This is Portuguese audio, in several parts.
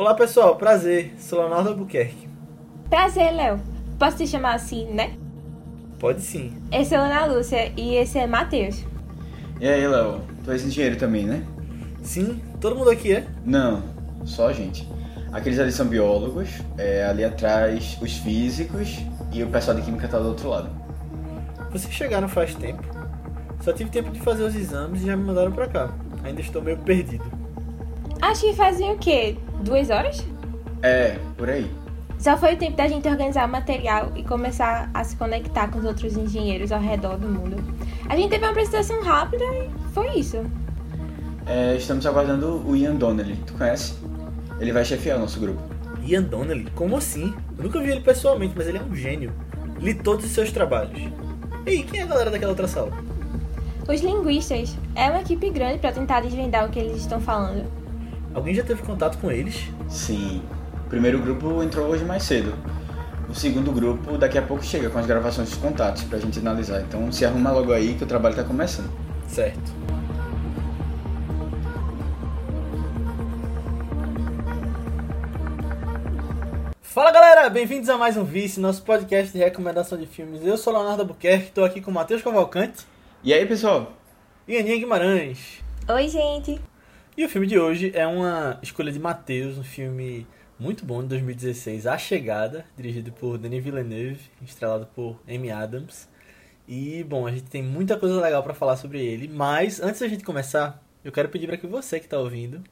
Olá pessoal, prazer. Sou Leonardo Albuquerque. Prazer, Léo. Posso te chamar assim, né? Pode sim. Esse é Ana Lúcia e esse é Matheus. E aí, Léo? Tu és engenheiro também, né? Sim, todo mundo aqui é? Não, só a gente. Aqueles ali são biólogos, é, ali atrás os físicos e o pessoal de química tá do outro lado. Vocês chegaram faz tempo. Só tive tempo de fazer os exames e já me mandaram pra cá. Ainda estou meio perdido. Acho que fazem o quê? Duas horas? É, por aí. Só foi o tempo da gente organizar o material e começar a se conectar com os outros engenheiros ao redor do mundo. A gente teve uma apresentação rápida e foi isso. É, estamos aguardando o Ian Donnelly, tu conhece? Ele vai chefiar o nosso grupo. Ian Donnelly? Como assim? Eu nunca vi ele pessoalmente, mas ele é um gênio. Li todos os seus trabalhos. Ei, quem é a galera daquela outra sala? Os linguistas é uma equipe grande para tentar desvendar o que eles estão falando. Alguém já teve contato com eles? Sim. O primeiro grupo entrou hoje mais cedo. O segundo grupo daqui a pouco chega com as gravações dos contatos pra gente analisar. Então se arruma logo aí que o trabalho tá começando. Certo. Fala galera, bem-vindos a mais um Vice, nosso podcast de recomendação de filmes. Eu sou Leonardo Albuquerque, estou aqui com o Matheus Cavalcante E aí, pessoal? e Aninha Guimarães. Oi, gente. E o filme de hoje é uma escolha de Matheus, um filme muito bom de 2016, A Chegada, dirigido por Denis Villeneuve, estrelado por Amy Adams. E bom, a gente tem muita coisa legal para falar sobre ele, mas antes da gente começar, eu quero pedir para que você que está ouvindo,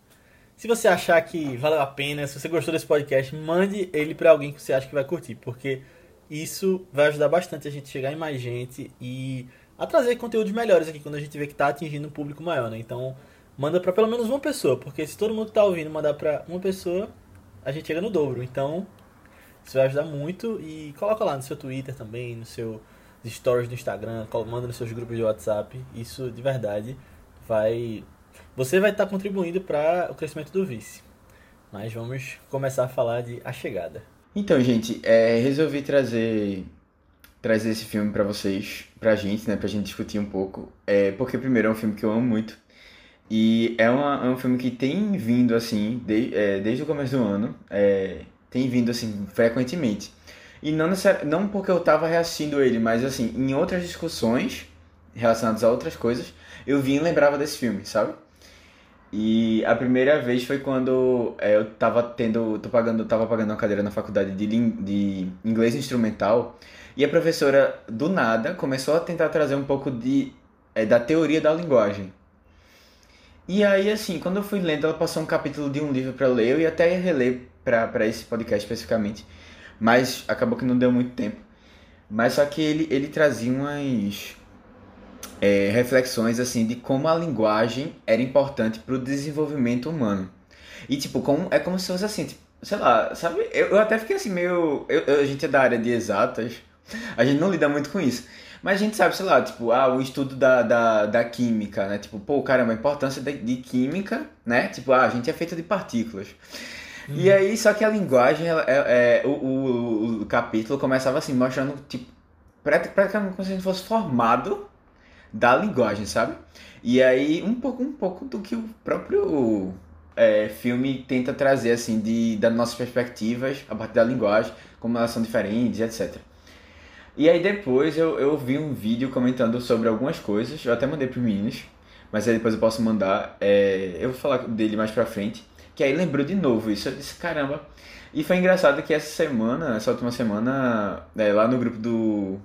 se você achar que valeu a pena, se você gostou desse podcast, mande ele para alguém que você acha que vai curtir, porque isso vai ajudar bastante a gente chegar em mais gente e a trazer conteúdos melhores aqui quando a gente vê que está atingindo um público maior, né? Então, manda para pelo menos uma pessoa, porque se todo mundo que tá ouvindo mandar para uma pessoa, a gente chega no dobro. Então, isso vai ajudar muito e coloca lá no seu Twitter também, no seu stories do Instagram, manda nos seus grupos de WhatsApp. Isso de verdade vai você vai estar contribuindo para o crescimento do vice. Mas vamos começar a falar de A Chegada. Então, gente, é, resolvi trazer trazer esse filme pra vocês, pra gente, né, pra gente discutir um pouco, é, porque primeiro é um filme que eu amo muito e é, uma, é um filme que tem vindo assim de- é, desde o começo do ano, é, tem vindo assim frequentemente e não não porque eu tava reassistindo ele, mas assim em outras discussões relacionadas a outras coisas eu vim e lembrava desse filme, sabe? E a primeira vez foi quando é, eu tava tendo, tô pagando, tava pagando uma cadeira na faculdade de, de inglês instrumental e a professora do nada começou a tentar trazer um pouco de é, da teoria da linguagem. E aí assim, quando eu fui lendo, ela passou um capítulo de um livro para ler, eu ia até reler para esse podcast especificamente, mas acabou que não deu muito tempo. Mas só que ele ele trazia umas é, reflexões assim de como a linguagem era importante para o desenvolvimento humano. E tipo, como, é como se fosse assim, tipo, sei lá, sabe? Eu, eu até fiquei assim meio. eu- eu- a gente é da área de exatas, a gente não lida muito com isso. Mas a gente sabe, sei lá, tipo, ah, o estudo da, da, da química, né? Tipo, pô, caramba, a importância de, de química, né? Tipo, ah, a gente é feito de partículas. E aí, só que a linguagem, ela, é, é, o, o, o capítulo começava assim, mostrando, tipo, prati- praticamente como se a gente fosse formado da linguagem, sabe? E aí, um pouco, um pouco do que o próprio é, filme tenta trazer, assim, de, das nossas perspectivas a partir da linguagem, como elas são diferentes, etc. E aí depois eu, eu vi um vídeo comentando sobre algumas coisas, eu até mandei pros meninos, mas aí depois eu posso mandar, é, eu vou falar dele mais pra frente, que aí lembrou de novo isso, eu disse, caramba. E foi engraçado que essa semana, essa última semana, é, lá no grupo do,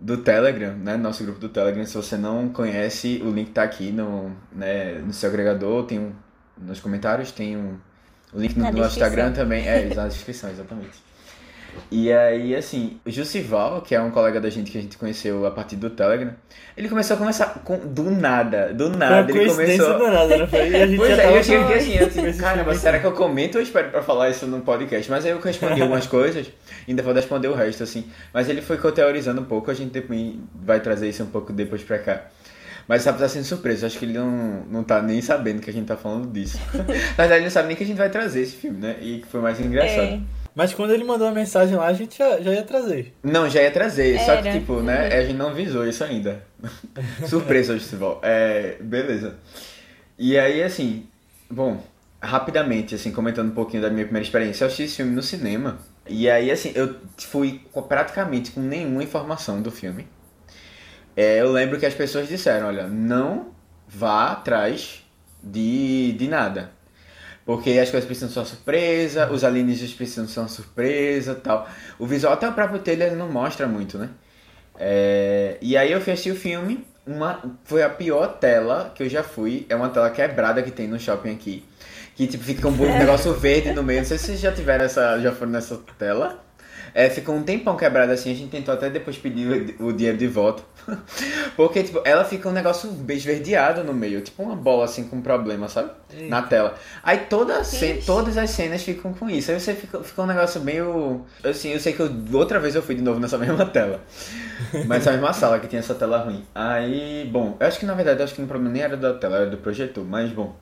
do Telegram, né, nosso grupo do Telegram, se você não conhece, o link tá aqui no, né, no seu agregador, tem um, nos comentários, tem um, o link no Na nosso. Instagram também, é, na descrição, exatamente. E aí, assim, o Jussival, que é um colega da gente que a gente conheceu a partir do Telegram, ele começou a conversar com, do nada, do nada, Foi ele começou... do nada, não foi? E a gente Pois já é, tava eu cheguei assim, eu disse, caramba, será que eu comento ou eu espero pra falar isso no podcast? Mas aí eu respondi algumas coisas, ainda vou responder o resto, assim. Mas ele foi teorizando um pouco, a gente depois vai trazer isso um pouco depois pra cá. Mas sabe, tá sendo surpresa, acho que ele não, não tá nem sabendo que a gente tá falando disso. Na verdade, ele não sabe nem que a gente vai trazer esse filme, né? E que foi mais engraçado. É. Mas quando ele mandou a mensagem lá, a gente já, já ia trazer. Não, já ia trazer, só que Era. tipo, né, a gente não visou isso ainda. Surpresa, Justival. É, beleza. E aí, assim, bom, rapidamente, assim, comentando um pouquinho da minha primeira experiência, eu assisti esse filme no cinema. E aí, assim, eu fui praticamente com nenhuma informação do filme. É, eu lembro que as pessoas disseram, olha, não vá atrás de, de nada. Porque as coisas precisam ser uma surpresa, os alienígenas precisam ser uma surpresa tal. O visual, até o próprio trailer, não mostra muito, né? É, e aí eu assistir o filme, uma, foi a pior tela que eu já fui. É uma tela quebrada que tem no shopping aqui. Que tipo, fica um negócio verde no meio. Não sei se vocês já tiveram essa. já foram nessa tela. É, ficou um tempão quebrada assim, a gente tentou até depois pedir o, o dinheiro de volta. Porque, tipo, ela fica um negócio esverdeado no meio, tipo uma bola assim com problema, sabe? Eita. Na tela. Aí toda todas as cenas ficam com isso. Aí você fica, fica um negócio meio. Assim, eu sei que eu, outra vez eu fui de novo nessa mesma tela. Mas a mesma sala que tinha essa tela ruim. Aí, bom, eu acho que na verdade, eu acho que o problema nem era da tela, era do projetor, mas bom.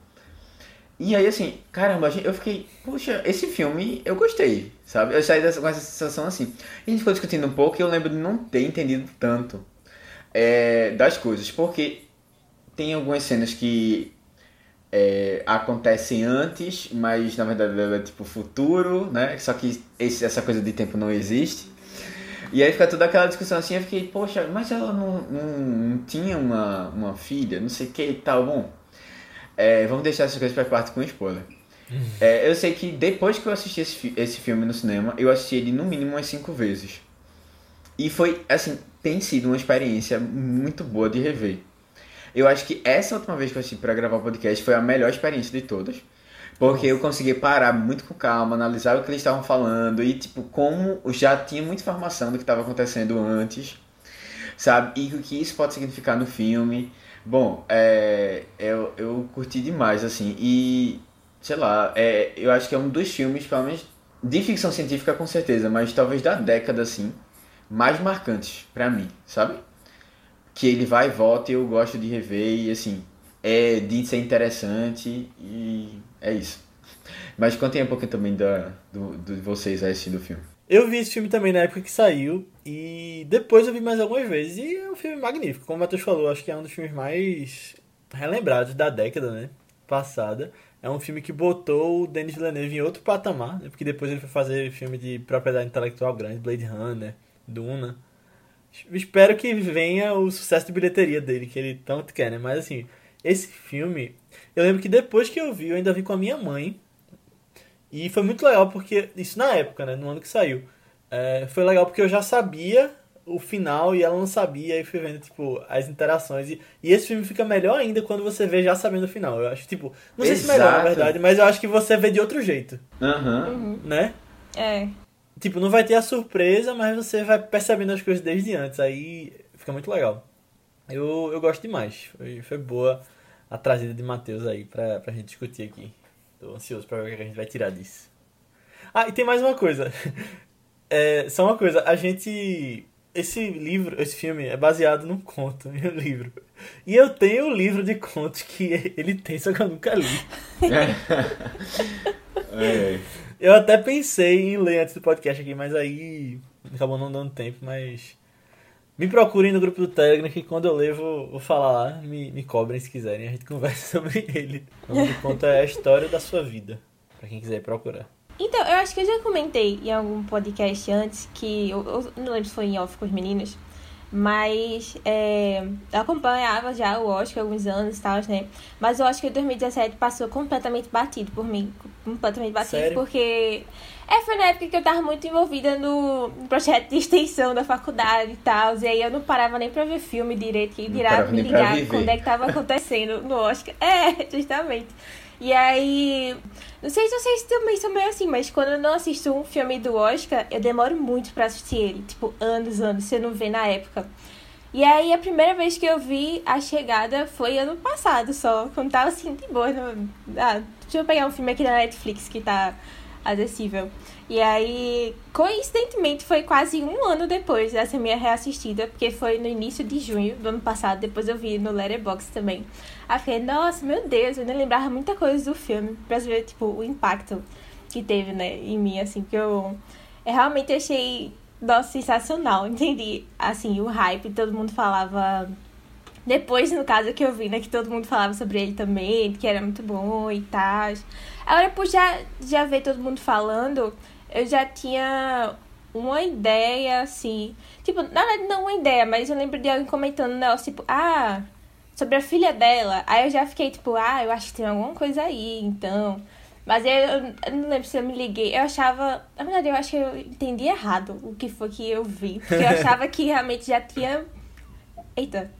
E aí, assim, caramba, eu fiquei, puxa, esse filme eu gostei, sabe? Eu saí dessa, com essa sensação assim. E a gente ficou discutindo um pouco e eu lembro de não ter entendido tanto é, das coisas, porque tem algumas cenas que é, acontecem antes, mas na verdade é tipo futuro, né? Só que esse, essa coisa de tempo não existe. E aí fica toda aquela discussão assim, eu fiquei, poxa, mas ela não, não, não tinha uma, uma filha, não sei o que e tal. Bom, é, vamos deixar essas coisas para parte com spoiler. É, eu sei que depois que eu assisti esse, esse filme no cinema, eu assisti ele no mínimo umas cinco vezes. E foi, assim, tem sido uma experiência muito boa de rever. Eu acho que essa última vez que eu assisti para gravar o podcast foi a melhor experiência de todas. Porque eu consegui parar muito com calma, analisar o que eles estavam falando e, tipo, como já tinha muita informação do que estava acontecendo antes, sabe? E o que isso pode significar no filme. Bom, é, eu, eu curti demais, assim, e sei lá, é, eu acho que é um dos filmes, pelo menos de ficção científica com certeza, mas talvez da década, assim, mais marcantes para mim, sabe? Que ele vai e volta e eu gosto de rever e, assim, é de ser interessante e é isso. Mas contem um pouquinho também da, do, de vocês assistindo o filme. Eu vi esse filme também na época que saiu e depois eu vi mais algumas vezes e é um filme magnífico. Como o Matheus falou, acho que é um dos filmes mais relembrados da década, né? Passada. É um filme que botou o Denis Villeneuve em outro patamar, né? porque depois ele foi fazer filme de propriedade intelectual grande, Blade Runner, Duna. Espero que venha o sucesso de bilheteria dele, que ele tanto quer, né? Mas assim, esse filme, eu lembro que depois que eu vi, eu ainda vi com a minha mãe e foi muito legal porque, isso na época, né? No ano que saiu. É, foi legal porque eu já sabia o final e ela não sabia, e fui vendo, tipo, as interações. E, e esse filme fica melhor ainda quando você vê já sabendo o final. Eu acho, tipo, não sei Exato. se melhor, na verdade, mas eu acho que você vê de outro jeito. Uhum. Né? É. Tipo, não vai ter a surpresa, mas você vai percebendo as coisas desde antes. Aí fica muito legal. Eu, eu gosto demais. Foi, foi boa a trazida de Matheus aí pra, pra gente discutir aqui. Tô ansioso pra ver o que a gente vai tirar disso. Ah, e tem mais uma coisa. É, só uma coisa, a gente. Esse livro, esse filme é baseado num conto, em um livro. E eu tenho o um livro de contos que ele tem, só que eu nunca li. eu até pensei em ler antes do podcast aqui, mas aí acabou não dando tempo, mas. Me procurem no grupo do Telegram que quando eu ler vou, vou falar lá, me, me cobrem se quiserem, a gente conversa sobre ele. O nome do conto é a história da sua vida, para quem quiser procurar. Então, eu acho que eu já comentei em algum podcast antes que. Eu, eu não lembro se foi em off com os meninos. Mas é, eu acompanhava já o Oscar há alguns anos e tal, né? Mas eu acho que 2017 passou completamente batido por mim. Completamente batido, Sério? porque. É, foi na época que eu tava muito envolvida no projeto de extensão da faculdade e tal. E aí eu não parava nem pra ver filme direito, que dirá me ligar quando é que tava acontecendo no Oscar. É, justamente. E aí. Não sei se vocês também são meio assim, mas quando eu não assisto um filme do Oscar, eu demoro muito para assistir ele. Tipo, anos, anos, você não vê na época. E aí a primeira vez que eu vi a chegada foi ano passado só. Quando tava assim, de boa. Ah, deixa eu pegar um filme aqui na Netflix que tá acessível. E aí, coincidentemente, foi quase um ano depois dessa minha reassistida, porque foi no início de junho do ano passado, depois eu vi no Letterboxd também. Aí fiquei, nossa, meu Deus, eu nem lembrava muita coisa do filme, pra ver, tipo, o impacto que teve, né, em mim, assim, que eu, eu realmente achei, nossa, sensacional, entendi, assim, o hype, todo mundo falava Depois, no caso, que eu vi, né, que todo mundo falava sobre ele também, que era muito bom e tal. Agora, por já, já ver todo mundo falando, eu já tinha uma ideia, assim. Tipo, na verdade, não uma ideia, mas eu lembro de alguém comentando um negócio, tipo, ah, sobre a filha dela. Aí eu já fiquei, tipo, ah, eu acho que tem alguma coisa aí, então. Mas eu, eu não lembro se eu me liguei. Eu achava. Na verdade, eu acho que eu entendi errado o que foi que eu vi. Porque eu achava que realmente já tinha. Eita.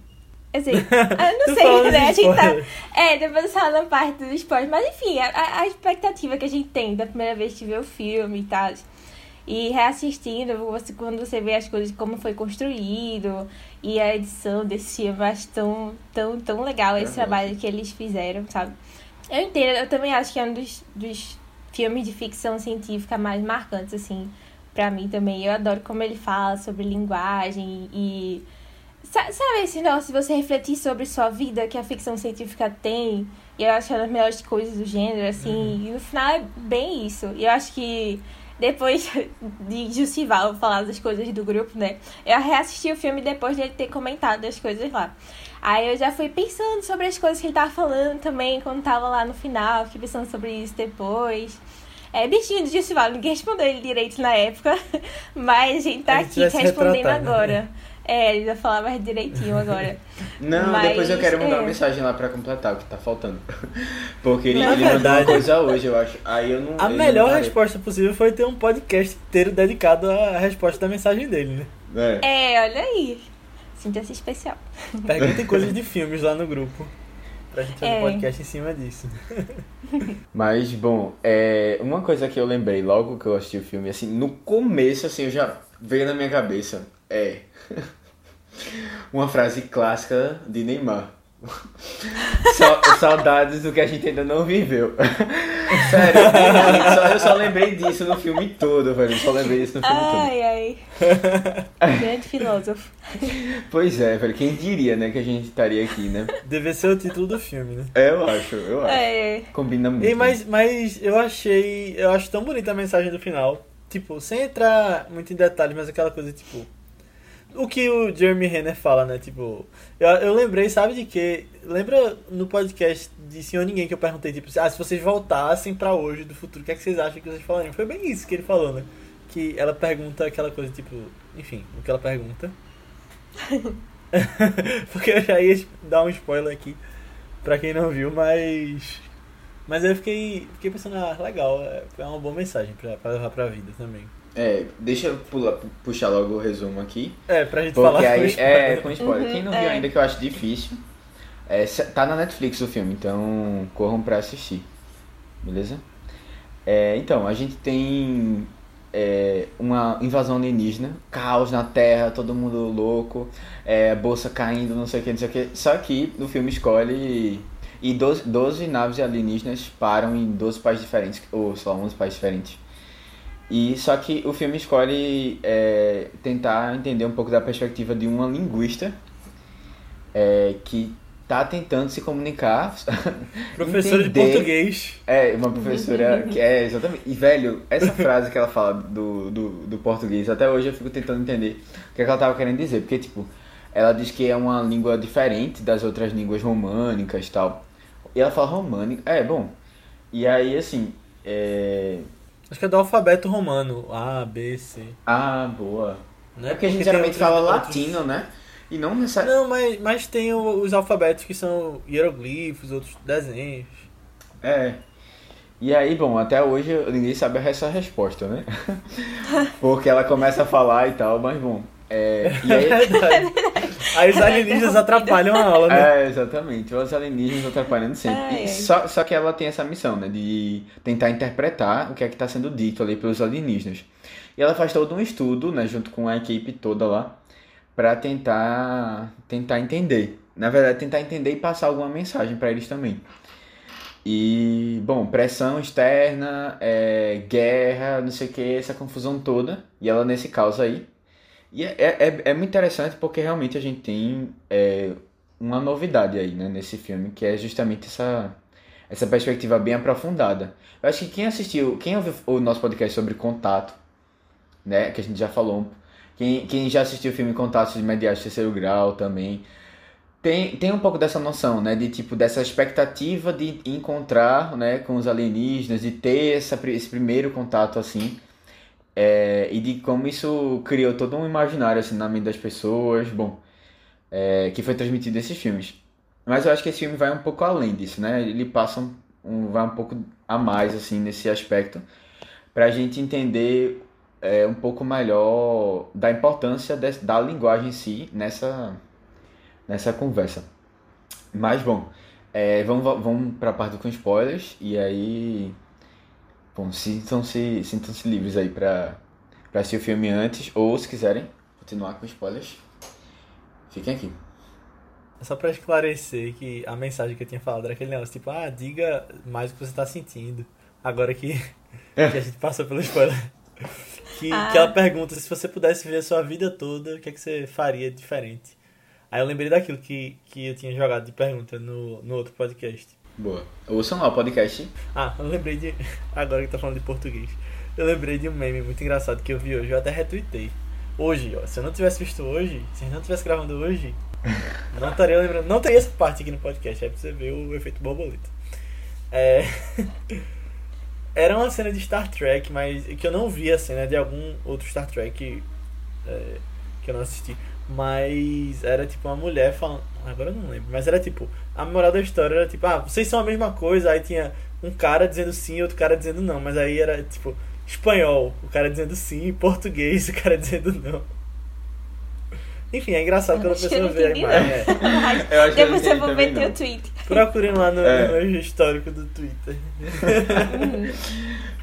Assim, eu não sei, né? A gente tá. É, depois eu na parte do esporte. Mas enfim, a, a expectativa que a gente tem da primeira vez que vê o filme e tal. E reassistindo, você, quando você vê as coisas, como foi construído, e a edição desse filme, eu acho tão, tão, tão legal esse trabalho que eles fizeram, sabe? Eu entendo, eu também acho que é um dos, dos filmes de ficção científica mais marcantes, assim, pra mim também. Eu adoro como ele fala sobre linguagem e. Sabe esse negócio se você refletir sobre sua vida que a ficção científica tem? E eu acho que é uma das melhores coisas do gênero, assim. Uhum. E no final é bem isso. E eu acho que depois de Justival falar das coisas do grupo, né? Eu reassisti o filme depois de ele ter comentado as coisas lá. Aí eu já fui pensando sobre as coisas que ele tava falando também, quando tava lá no final, fiquei pensando sobre isso depois. É, bichinho do Justival, ninguém respondeu ele direito na época, mas a gente tá a gente aqui respondendo né? agora. É, ele vai falar mais direitinho agora. Não, Mas, depois eu quero mandar é... uma mensagem lá pra completar o que tá faltando. Porque ele, ele mandou uma coisa hoje, eu acho. Aí eu não. A melhor não resposta possível foi ter um podcast inteiro dedicado à resposta da mensagem dele, né? É, é olha aí. Sinta-se especial. Perguntem coisas de filmes lá no grupo. Pra gente fazer é. um podcast em cima disso. Mas, bom, é, uma coisa que eu lembrei logo que eu assisti o filme, assim, no começo, assim, eu já veio na minha cabeça. É. Uma frase clássica de Neymar. saudades do que a gente ainda não viveu. Sério, só, eu só lembrei disso no filme todo, velho. Eu só lembrei disso no filme ai, todo. Ai, ai. Grande filósofo. Pois é, velho. Quem diria, né, que a gente estaria aqui, né? Deve ser o título do filme, né? É, eu acho, eu acho. É, é. Combina muito. E, mas, mas eu achei. Eu acho tão bonita a mensagem do final. Tipo, sem entrar muito em detalhes, mas aquela coisa, tipo o que o Jeremy Renner fala, né? Tipo, eu, eu lembrei, sabe de que? Lembra no podcast de Senhor Ninguém que eu perguntei, tipo, ah, se vocês voltassem para hoje do futuro, o que é que vocês acham que vocês falariam? Foi bem isso que ele falou, né? Que ela pergunta aquela coisa, tipo, enfim, o que ela pergunta. Porque eu já ia dar um spoiler aqui pra quem não viu, mas. Mas eu fiquei, fiquei pensando, ah, legal, é, é uma boa mensagem pra, pra levar pra vida também. É, deixa eu pular, puxar logo o resumo aqui. É, pra gente falar aí, com spoiler. É, com spoiler. Uhum, Quem não viu é. ainda, que eu acho difícil, é, tá na Netflix o filme, então corram pra assistir. Beleza? É, então, a gente tem é, uma invasão alienígena, caos na Terra, todo mundo louco, é, bolsa caindo, não sei o que, não sei o que. Só que no filme escolhe. E 12, 12 naves alienígenas param em 12 países diferentes, ou lá, 11 países diferentes. E só que o filme escolhe é, tentar entender um pouco da perspectiva de uma linguista é, que está tentando se comunicar. Professora entender, de português. É, uma professora que é exatamente. E velho, essa frase que ela fala do, do, do português, até hoje eu fico tentando entender o que, é que ela estava querendo dizer. Porque, tipo, ela diz que é uma língua diferente das outras línguas românicas e tal. E ela fala românica. É, bom. E aí, assim. É, Acho que é do alfabeto romano. A, B, C. Ah, boa. Né? É porque a gente geralmente fala latino, outros... né? E não necessariamente. Não, mas, mas tem os alfabetos que são hieroglifos, outros desenhos. É. E aí, bom, até hoje ninguém sabe essa resposta, né? Porque ela começa a falar e tal, mas bom. É, e aí... é. Aí os alienígenas atrapalham a aula, né? É, exatamente. Os alienígenas atrapalhando sempre. só, só que ela tem essa missão, né? De tentar interpretar o que é que está sendo dito ali pelos alienígenas. E ela faz todo um estudo, né? Junto com a equipe toda lá. para tentar, tentar entender. Na verdade, tentar entender e passar alguma mensagem para eles também. E, bom, pressão externa, é, guerra, não sei o que, essa confusão toda. E ela nesse caos aí. E é, é, é, é muito interessante porque realmente a gente tem é, uma novidade aí, né, nesse filme, que é justamente essa, essa perspectiva bem aprofundada. Eu acho que quem assistiu, quem ouviu o nosso podcast sobre contato, né, que a gente já falou, quem, quem já assistiu o filme Contatos de Terceiro Grau também, tem, tem um pouco dessa noção, né? De tipo, dessa expectativa de encontrar né, com os alienígenas, de ter essa, esse primeiro contato assim. É, e de como isso criou todo um imaginário assim, na mente das pessoas, bom, é, que foi transmitido nesses filmes. Mas eu acho que esse filme vai um pouco além disso, né? Ele passa um, um vai um pouco a mais assim nesse aspecto, para a gente entender é, um pouco melhor da importância de, da linguagem em si nessa nessa conversa. Mas bom, é, vamos, vamos para a parte com spoilers e aí. Bom, sintam-se sintam -se livres aí para assistir o filme antes ou se quiserem continuar com spoilers, fiquem aqui. Só para esclarecer que a mensagem que eu tinha falado era aquele negócio, tipo, ah, diga mais o que você está sentindo. Agora que, é. que a gente passou pelo spoiler. Que, ah. que ela pergunta se você pudesse viver a sua vida toda, o que, é que você faria diferente? Aí eu lembrei daquilo que, que eu tinha jogado de pergunta no, no outro podcast. Boa. Ouçam lá o podcast. Ah, eu lembrei de. Agora que tá falando de português. Eu lembrei de um meme muito engraçado que eu vi hoje, eu até retuitei. Hoje, ó, se eu não tivesse visto hoje, se eu não tivesse gravando hoje, não estaria lembrando. Não teria essa parte aqui no podcast, é pra você ver o efeito borboleta. É. Era uma cena de Star Trek, mas que eu não vi a cena de algum outro Star Trek é, que eu não assisti. Mas era tipo uma mulher falando. Agora eu não lembro. Mas era tipo. A moral da história era tipo, ah, vocês são a mesma coisa. Aí tinha um cara dizendo sim e outro cara dizendo não. Mas aí era tipo, espanhol, o cara dizendo sim, português, o cara dizendo não. Enfim, é engraçado quando a pessoa vê a imagem. É. Depois eu vou meter o tweet. Procurem lá no, é. no histórico do Twitter.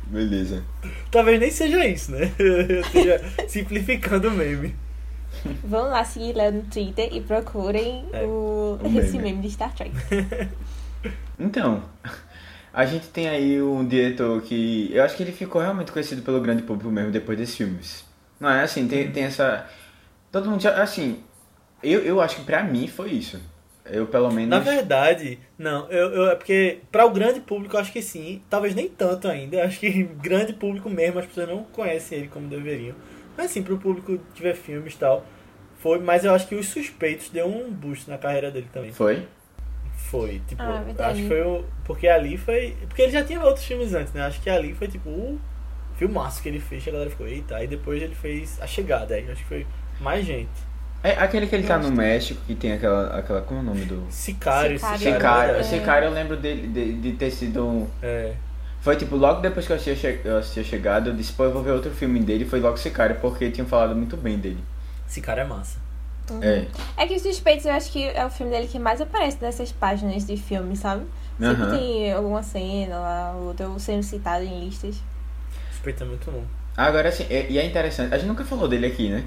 Beleza. Talvez nem seja isso, né? Eu esteja simplificando o meme. Vão lá seguir lá no Twitter e procurem é, o, o esse meme. meme de Star Trek. então, a gente tem aí um diretor que. Eu acho que ele ficou realmente conhecido pelo grande público mesmo depois desses filmes. Não é assim, tem, tem essa. Todo mundo já. Assim, eu, eu acho que pra mim foi isso. Eu, pelo menos. Na verdade, não. Eu, eu, é porque, para o grande público, eu acho que sim. Talvez nem tanto ainda. Eu acho que grande público mesmo, as pessoas não conhecem ele como deveriam. Mas sim, pro público que vê filmes e tal. Foi, mas eu acho que os suspeitos deu um boost na carreira dele também. Foi? Foi, tipo, ah, acho que foi o. Porque ali foi. Porque ele já tinha outros filmes antes, né? Acho que ali foi tipo o filmaço que ele fez, a galera ficou, eita, aí depois ele fez a chegada, aí acho que foi mais gente. É aquele que ele tá no México, que tem aquela. aquela como é o nome do. Sicário, Sicário. Sicário, é. Sicário eu lembro dele de, de ter sido. É. Foi tipo, logo depois que eu assisti, eu assisti a chegada, eu disse, pô, eu vou ver outro filme dele, foi logo Sicário, porque tinham falado muito bem dele. Sicário é massa. Uhum. É. é que os Suspeitos eu acho que é o filme dele que mais aparece nessas páginas de filme, sabe? Sempre uhum. tem alguma cena lá, outro sendo citado em listas. Suspeito é muito bom. Agora, assim, e é interessante, a gente nunca falou dele aqui, né?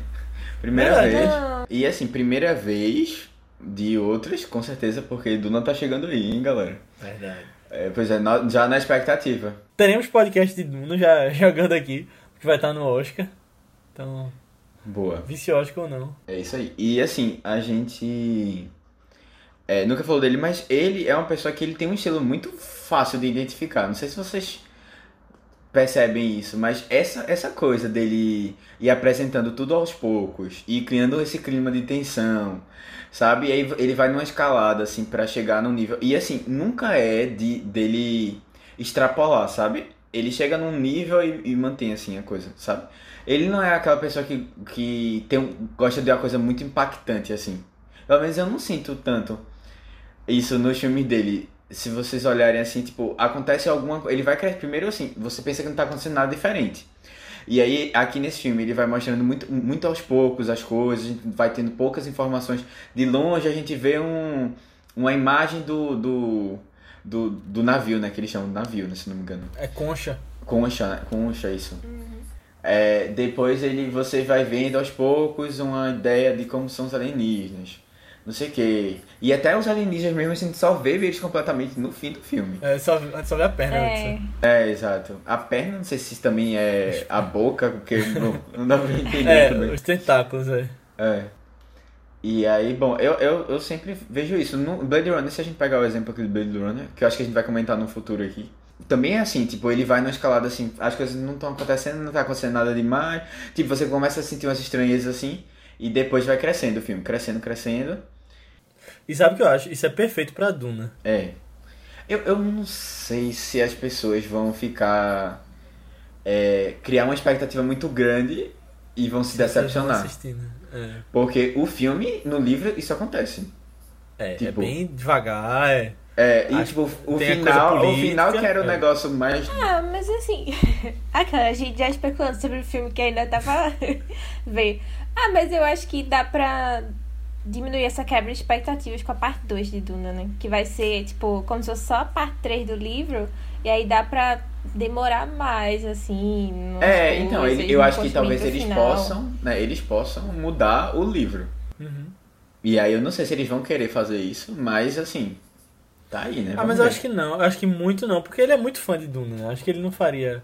Primeira vez. Não. E assim, primeira vez de outras, com certeza, porque Duna tá chegando aí, hein, galera? Verdade. É, pois é, já na expectativa. Teremos podcast de Duna já jogando aqui, que vai estar no Oscar. Então. Boa. Oscar ou não. É isso aí. E assim, a gente. É, nunca falou dele, mas ele é uma pessoa que ele tem um estilo muito fácil de identificar. Não sei se vocês percebem isso, mas essa, essa coisa dele ir apresentando tudo aos poucos e criando esse clima de tensão, sabe? E aí ele vai numa escalada, assim, para chegar no nível. E assim, nunca é de dele extrapolar, sabe? Ele chega num nível e, e mantém, assim, a coisa, sabe? Ele não é aquela pessoa que, que tem, gosta de uma coisa muito impactante, assim. Pelo menos eu não sinto tanto isso nos filmes dele se vocês olharem assim, tipo, acontece alguma ele vai crescer primeiro assim, você pensa que não tá acontecendo nada diferente. E aí, aqui nesse filme, ele vai mostrando muito, muito aos poucos as coisas, a gente vai tendo poucas informações. De longe, a gente vê um, uma imagem do, do, do, do navio, né? Que eles chamam de navio, né, se não me engano. É concha. Concha, né? Concha, isso. Uhum. É, depois ele, você vai vendo aos poucos uma ideia de como são os alienígenas não sei o que. E até os alienígenas mesmo, a gente só vê eles completamente no fim do filme. É, só, só vê a perna. É. é, exato. A perna, não sei se também é a boca, porque não, não dá pra entender é, também. os tentáculos, é. É. E aí, bom, eu, eu, eu sempre vejo isso. No Blade Runner, se a gente pegar o exemplo aqui do Blade Runner, que eu acho que a gente vai comentar no futuro aqui, também é assim, tipo, ele vai na escalada assim, as coisas não estão acontecendo, não tá acontecendo nada demais. Tipo, você começa a sentir umas estranhezas assim, e depois vai crescendo o filme, crescendo, crescendo. E sabe o que eu acho? Isso é perfeito pra Duna. É. Eu, eu não sei se as pessoas vão ficar. É, criar uma expectativa muito grande e vão se decepcionar. É. Porque o filme, no livro, isso acontece. É, é tipo, é bem devagar, é. É, e tipo, o final, o final que era o é. negócio mais. Ah, mas assim. Aquela, a gente já especulando sobre o filme que ainda tá pra ver. Ah, mas eu acho que dá pra diminuir essa quebra de expectativas com a parte 2 de Duna, né? Que vai ser, tipo, como se fosse só a parte 3 do livro. E aí dá pra demorar mais, assim. É, então, ele, eu acho que talvez eles final. possam, né? Eles possam mudar o livro. Uhum. E aí eu não sei se eles vão querer fazer isso, mas assim, tá aí, né? Ah, mas eu acho que não, eu acho que muito não, porque ele é muito fã de Duna, né? Acho que ele não faria.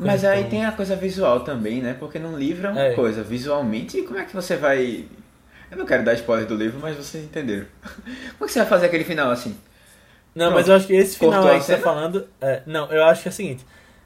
Mas aí tão... tem a coisa visual também, né? Porque no livro é uma é. coisa, visualmente, como é que você vai. Eu não quero dar spoiler do livro, mas vocês entenderam. Como é que você vai fazer aquele final assim? Não, Pronto. mas eu acho que esse final aí que você tá falando. É, não, eu acho que é o seguinte.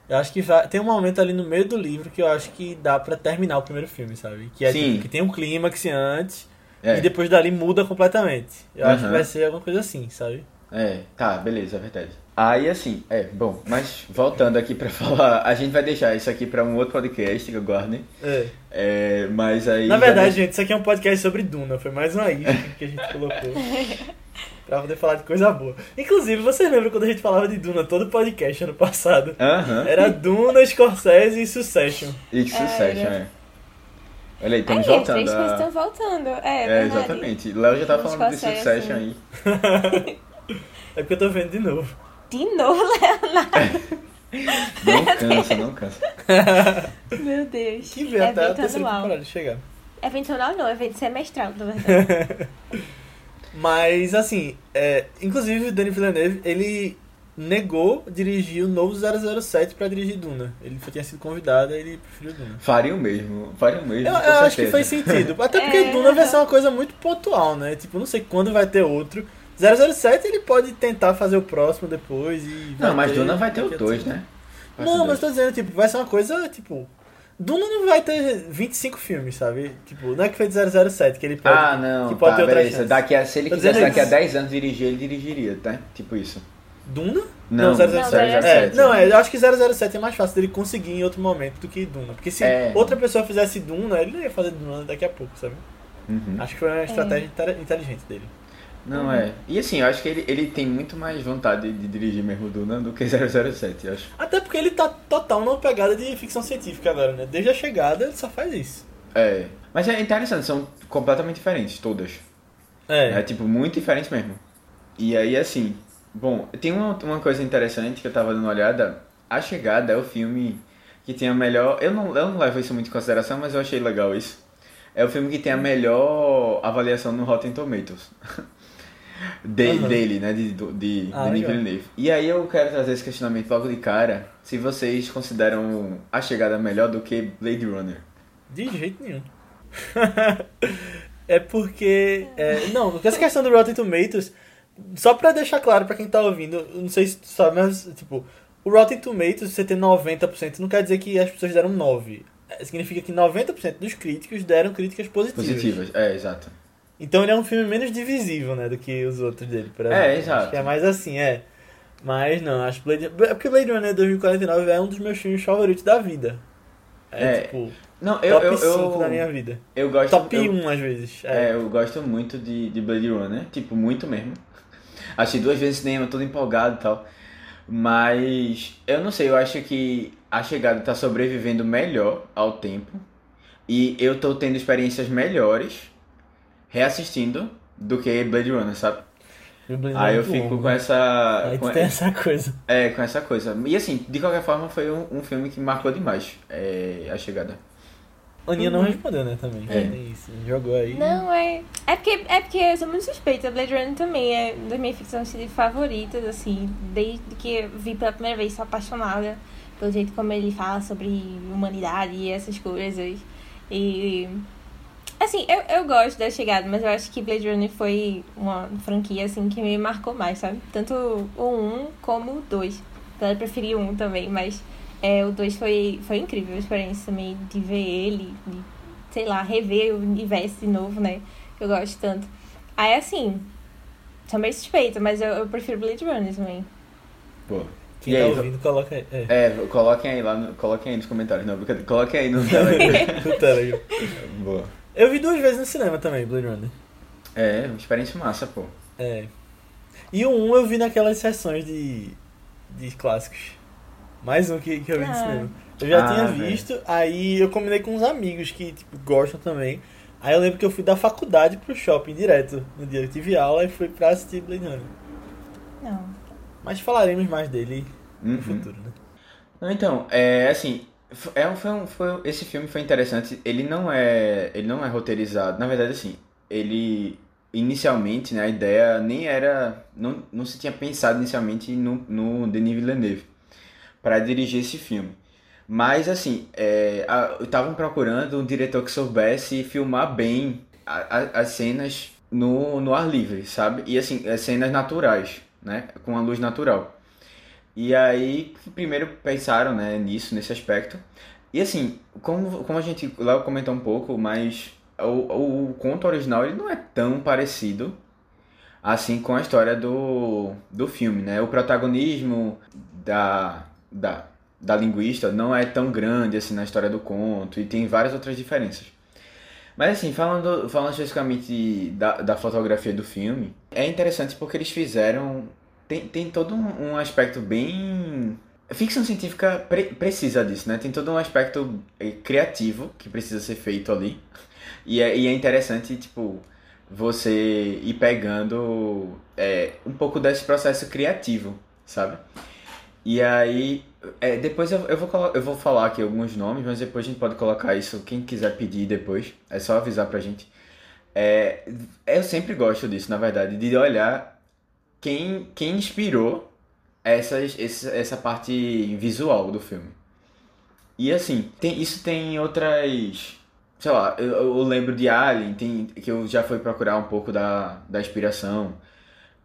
Eu acho que vai, tem um momento ali no meio do livro que eu acho que dá para terminar o primeiro filme, sabe? Que é Sim. Tipo, que tem um clímax antes é. e depois dali muda completamente. Eu uhum. acho que vai ser alguma coisa assim, sabe? É, tá, beleza, é verdade. Aí assim, é, bom, mas voltando aqui pra falar, a gente vai deixar isso aqui pra um outro podcast que eu guardo, né? É. é. Mas aí. Na verdade, gente, isso aqui é um podcast sobre Duna, foi mais uma isca que a gente colocou. pra poder falar de coisa boa. Inclusive, você lembra quando a gente falava de Duna todo podcast ano passado? Aham. Uh -huh. Era Duna, Scorsese e Succession. E Succession, é. Olha aí, estamos é, voltando. Três a... estão voltando. É, é exatamente. Léo já tá falando de Succession aí. É porque eu tô vendo de novo. De novo, Leonardo? não cansa, não cansa. Meu Deus. Que vem até a terceira temporada chegar. Evento anual não, evento semestral, na verdade. Mas, assim, é, inclusive o Denis Villeneuve, ele negou dirigir o novo 007 para dirigir Duna. Ele tinha sido convidado e ele preferiu Duna. Faria o mesmo, faria o mesmo. Eu, eu acho que faz sentido. Até porque é... Duna vai ser uma coisa muito pontual, né? Tipo, não sei quando vai ter outro. 007 ele pode tentar fazer o próximo depois e. Não, mas Duna vai ter o 2, né? Vai não, mas tô dizendo, tipo, vai ser uma coisa, tipo. Duna não vai ter 25 filmes, sabe? Tipo, não é que foi de 007 que ele pode. Ah, não. Que pode tá, ter outra beleza. chance. Daqui a, se ele quisesse daqui a 10 anos dirigir, ele dirigiria, tá? Tipo isso. Duna? Não, não 007. Não, 007. É, não, é, eu acho que 007 é mais fácil dele conseguir em outro momento do que Duna. Porque se é. outra pessoa fizesse Duna, ele não ia fazer Duna daqui a pouco, sabe? Uhum. Acho que foi uma estratégia é. inteligente dele. Não, uhum. é. E assim, eu acho que ele, ele tem muito mais vontade de dirigir mesmo Duna do que 007, eu acho. Até porque ele tá total numa pegada de ficção científica agora, né? Desde a chegada ele só faz isso. É. Mas é interessante, são completamente diferentes, todas. É. É, tipo, muito diferentes mesmo. E aí, assim, bom, tem uma, uma coisa interessante que eu tava dando uma olhada. A Chegada é o filme que tem a melhor... Eu não, eu não levo isso muito em consideração, mas eu achei legal isso. É o filme que tem a melhor avaliação no Rotten Tomatoes. de, uhum. dele, né? De, de, ah, Denis Villeneuve. E aí eu quero trazer esse questionamento logo de cara. Se vocês consideram a chegada melhor do que Blade Runner. De jeito nenhum. é porque. É, não, essa questão do Rotten Tomatoes, só pra deixar claro pra quem tá ouvindo, não sei se tu sabe, mas tipo, o Rotten Tomatoes, você ter 90%, não quer dizer que as pessoas deram 9. É, significa que 90% dos críticos deram críticas positivas. Positivas, é, exato. Então ele é um filme menos divisível, né, do que os outros dele, por é, exemplo. É, exato. Acho que é mais assim, é. Mas não, acho Blade... É porque Blade Runner 2049 é um dos meus filmes favoritos da vida. É, é tipo... Não, eu, top eu, 5 eu, da minha vida. Eu gosto... Top eu, 1, às vezes. É. é, eu gosto muito de, de Blade Runner. Tipo, muito mesmo. Achei duas vezes cinema, todo empolgado e tal. Mas, eu não sei, eu acho que a chegada tá sobrevivendo melhor ao tempo. E eu tô tendo experiências melhores reassistindo do que Blade Runner, sabe? Blade Aí eu fico bom, com essa. Aí com, tem essa coisa. É, com essa coisa. E assim, de qualquer forma, foi um, um filme que marcou demais é, a chegada. Aninha não uhum. respondeu, né, também. É. isso. Jogou aí. Não, é. É porque, é porque eu sou muito suspeita. Blade Runner também é das minhas ficções favoritas, assim. Desde que vi pela primeira vez, sou apaixonada pelo jeito como ele fala sobre humanidade e essas coisas. E Assim, eu, eu gosto da chegada, mas eu acho que Blade Runner foi uma franquia, assim, que me marcou mais, sabe? Tanto o 1 como o 2. Eu preferi o 1 também, mas é, o 2 foi, foi incrível a experiência também de ver ele, de, sei lá, rever o universo de novo, né? Eu gosto tanto. Aí, assim, sou meio suspeita, mas eu, eu prefiro Blade Runner também. Pô. Quem e tá aí, ouvindo, coloca aí. É. é, coloquem aí lá, no, coloquem aí nos comentários, não, coloquem aí no Telegram. no Telegram. Boa. Eu vi duas vezes no cinema também, Blade Runner. É, uma experiência massa, pô. É. E o um eu vi naquelas sessões de, de clássicos. Mais um que, que eu vi ah. no cinema. Eu já ah, tinha visto, véio. aí eu combinei com uns amigos que tipo, gostam também. Aí eu lembro que eu fui da faculdade pro shopping direto no dia que tive aula e fui pra assistir Blade Runner. Não. Mas falaremos mais dele uhum. no futuro, né? Não, então, é assim, é, foi, um, foi, esse filme foi interessante. Ele não é, ele não é roteirizado. Na verdade, assim, ele inicialmente, né, a ideia nem era, não, não se tinha pensado inicialmente no, no Denis Villeneuve para dirigir esse filme. Mas, assim, é, estavam procurando um diretor que soubesse filmar bem a, a, as cenas no, no ar livre, sabe? E, assim, as cenas naturais, né? Com a luz natural. E aí, primeiro pensaram né, nisso, nesse aspecto. E, assim, como, como a gente lá comentou um pouco, mas o, o conto original ele não é tão parecido assim com a história do, do filme, né? O protagonismo da, da, da linguista não é tão grande assim na história do conto e tem várias outras diferenças. Mas assim, falando, falando especificamente da, da fotografia do filme, é interessante porque eles fizeram. Tem, tem todo um, um aspecto bem. Ficção científica pre, precisa disso, né? Tem todo um aspecto eh, criativo que precisa ser feito ali. E é, e é interessante, tipo, você ir pegando é, um pouco desse processo criativo, sabe? E aí, é, depois eu, eu, vou, eu vou falar aqui alguns nomes, mas depois a gente pode colocar isso, quem quiser pedir depois, é só avisar pra gente. É, eu sempre gosto disso, na verdade, de olhar quem, quem inspirou essas, essa, essa parte visual do filme. E assim, tem, isso tem outras. Sei lá, eu, eu lembro de Alien, tem, que eu já fui procurar um pouco da, da inspiração.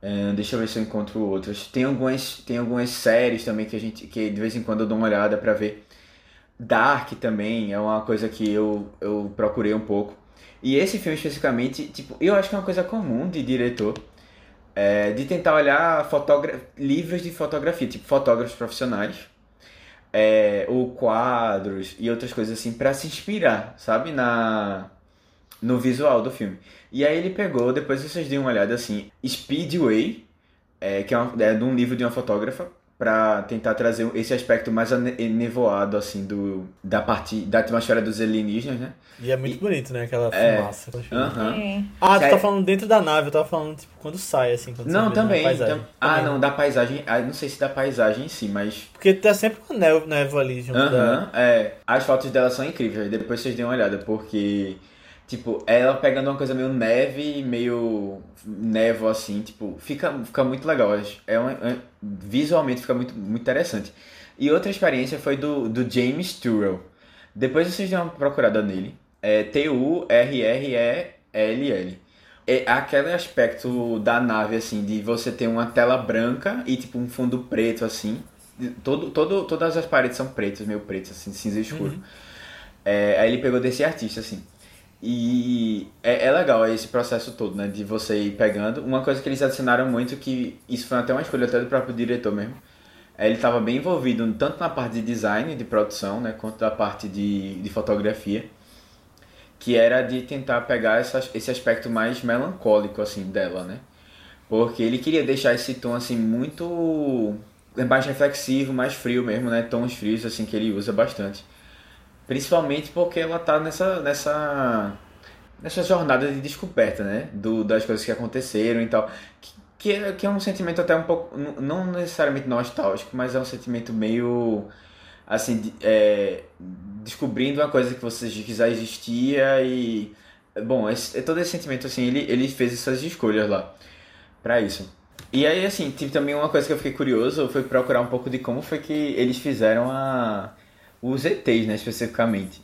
Uh, deixa eu ver se eu encontro outras. Tem algumas, tem algumas séries também que a gente que de vez em quando eu dou uma olhada para ver. Dark também é uma coisa que eu, eu procurei um pouco. E esse filme especificamente, tipo, eu acho que é uma coisa comum de diretor. É, de tentar olhar livros de fotografia, tipo fotógrafos profissionais, é, ou quadros e outras coisas assim, para se inspirar, sabe? Na, no visual do filme. E aí ele pegou, depois vocês deem uma olhada assim, Speedway, é, que é, uma, é de um livro de uma fotógrafa, para tentar trazer esse aspecto mais nevoado assim do da parte da atmosfera dos alienígenas, né? E é muito e, bonito, né, aquela é, fumaça. Uh -huh. é. Ah, tu tá falando dentro da nave, eu tava falando tipo quando sai assim, quando Não, também, tam... Ah, não, da paisagem, ah, não sei se da paisagem em si, mas porque tá sempre com névoa ali junto uh -huh, da... é. As fotos dela são incríveis, depois vocês deem uma olhada, porque Tipo, ela pegando uma coisa meio neve, meio névoa assim, tipo, fica, fica muito legal. É, é visualmente fica muito, muito interessante. E outra experiência foi do, do James Turrell. Depois vocês dão uma procurada nele. É T-U-R-R-E-L-L. É aquele aspecto da nave, assim, de você ter uma tela branca e tipo um fundo preto, assim. Todo, todo, todas as paredes são pretas, meio pretas, assim, cinza escuro. Uhum. É, aí ele pegou desse artista, assim. E é, é legal esse processo todo, né? De você ir pegando. Uma coisa que eles adicionaram muito, que isso foi até uma escolha até do próprio diretor mesmo. É, ele estava bem envolvido tanto na parte de design, de produção, né? Quanto da parte de, de fotografia. Que era de tentar pegar essa, esse aspecto mais melancólico, assim, dela, né? Porque ele queria deixar esse tom, assim, muito... Mais reflexivo, mais frio mesmo, né? Tons frios, assim, que ele usa bastante. Principalmente porque ela tá nessa, nessa, nessa jornada de descoberta, né? Do, das coisas que aconteceram e tal. Que, que, é, que é um sentimento até um pouco, não necessariamente nostálgico, mas é um sentimento meio, assim, é, descobrindo uma coisa que você já existia e... Bom, esse, todo esse sentimento, assim, ele, ele fez essas escolhas lá para isso. E aí, assim, tive também uma coisa que eu fiquei curioso, foi procurar um pouco de como foi que eles fizeram a os ETs, né, especificamente.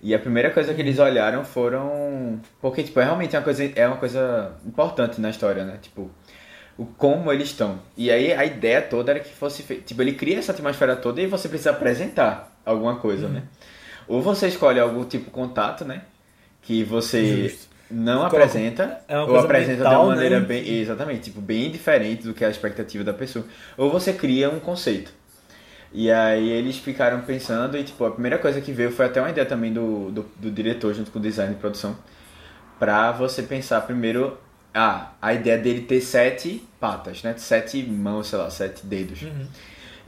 E a primeira coisa que eles olharam foram. Porque, tipo, é realmente uma coisa, é uma coisa importante na história, né? Tipo, o como eles estão. E aí a ideia toda era que fosse. Tipo, ele cria essa atmosfera toda e você precisa apresentar alguma coisa, uhum. né? Ou você escolhe algum tipo de contato, né? Que você. Justo. não apresenta, é ou apresenta mental, de uma maneira né? bem. Exatamente, tipo, bem diferente do que a expectativa da pessoa. Ou você cria um conceito. E aí eles ficaram pensando, e tipo, a primeira coisa que veio foi até uma ideia também do, do, do diretor junto com o design de produção. Pra você pensar primeiro. Ah, a ideia dele ter sete patas, né? Sete mãos, sei lá, sete dedos. Uhum.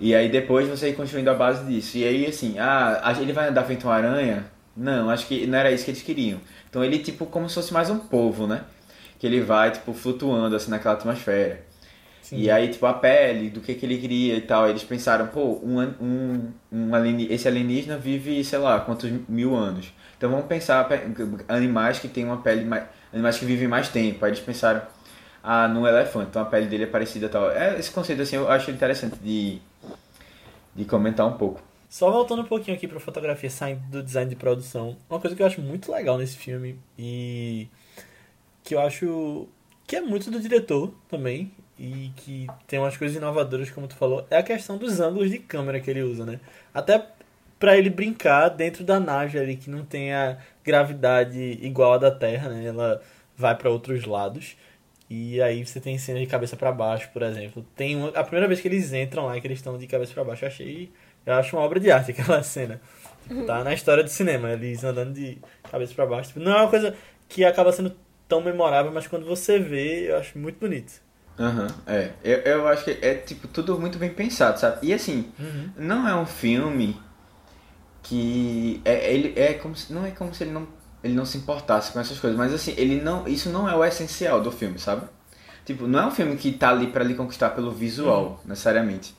E aí depois você ir construindo a base disso. E aí assim, ah, ele vai andar feito uma aranha? Não, acho que não era isso que eles queriam. Então ele tipo como se fosse mais um povo, né? Que ele vai tipo flutuando assim naquela atmosfera. Sim. E aí tipo a pele, do que que ele queria e tal. Eles pensaram, pô, um, um, um alien, esse alienígena vive, sei lá, quantos mil anos. Então vamos pensar animais que têm uma pele mais, animais que vivem mais tempo. Aí eles pensaram, ah, no elefante, então a pele dele é parecida e tal. É, esse conceito assim eu acho interessante de de comentar um pouco. Só voltando um pouquinho aqui pra fotografia, saindo do design de produção, uma coisa que eu acho muito legal nesse filme e que eu acho que é muito do diretor também e que tem umas coisas inovadoras, como tu falou, é a questão dos ângulos de câmera que ele usa, né? Até para ele brincar dentro da nave ali, que não tem a gravidade igual a da Terra, né? Ela vai para outros lados. E aí você tem cena de cabeça para baixo, por exemplo. Tem uma, a primeira vez que eles entram lá, que eles estão de cabeça para baixo, eu achei eu acho uma obra de arte aquela cena. Tipo, tá na história do cinema, eles andando de cabeça para baixo. Tipo, não é uma coisa que acaba sendo tão memorável, mas quando você vê, eu acho muito bonito. Aham, uhum, é. Eu, eu acho que é tipo tudo muito bem pensado, sabe? E assim, uhum. não é um filme que é, ele é como se, não é como se ele não ele não se importasse com essas coisas, mas assim, ele não, isso não é o essencial do filme, sabe? Tipo, não é um filme que tá ali para lhe conquistar pelo visual, uhum. necessariamente.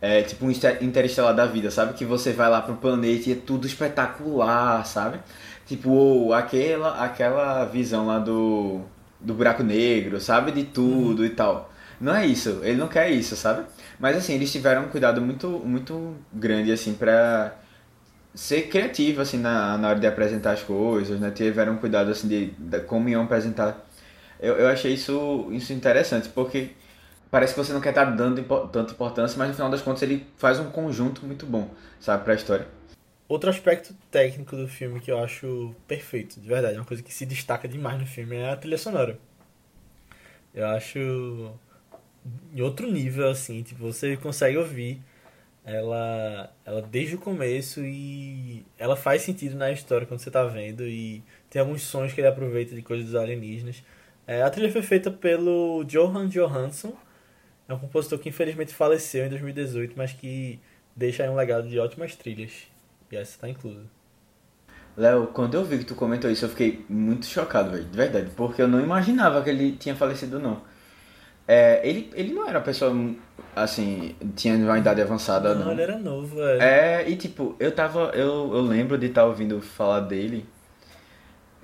É tipo um interestelar da vida, sabe? Que você vai lá pro planeta e é tudo espetacular, sabe? Tipo, ou aquela, aquela visão lá do, do buraco negro, sabe? De tudo uhum. e tal. Não é isso, ele não quer isso, sabe? Mas assim, eles tiveram um cuidado muito, muito grande, assim, pra ser criativo, assim, na, na hora de apresentar as coisas, né? Tiveram um cuidado, assim, de, de como iam apresentar. Eu, eu achei isso, isso interessante, porque parece que você não quer estar dando tanta importância, mas no final das contas ele faz um conjunto muito bom, sabe, pra história. Outro aspecto técnico do filme que eu acho perfeito, de verdade, uma coisa que se destaca demais no filme é a trilha sonora. Eu acho em outro nível, assim, tipo, você consegue ouvir ela, ela desde o começo e ela faz sentido na história quando você tá vendo e tem alguns sons que ele aproveita de coisas dos alienígenas. É, a trilha foi feita pelo Johan Johansson, é um compositor que infelizmente faleceu em 2018, mas que deixa aí um legado de ótimas trilhas. E essa está inclusa. Léo, quando eu vi que tu comentou isso, eu fiquei muito chocado, velho, de verdade, porque eu não imaginava que ele tinha falecido, não. É, ele, ele não era uma pessoa, assim, tinha uma idade avançada, não. Não, ele era novo, é. É, e tipo, eu tava, eu, eu lembro de estar tá ouvindo falar dele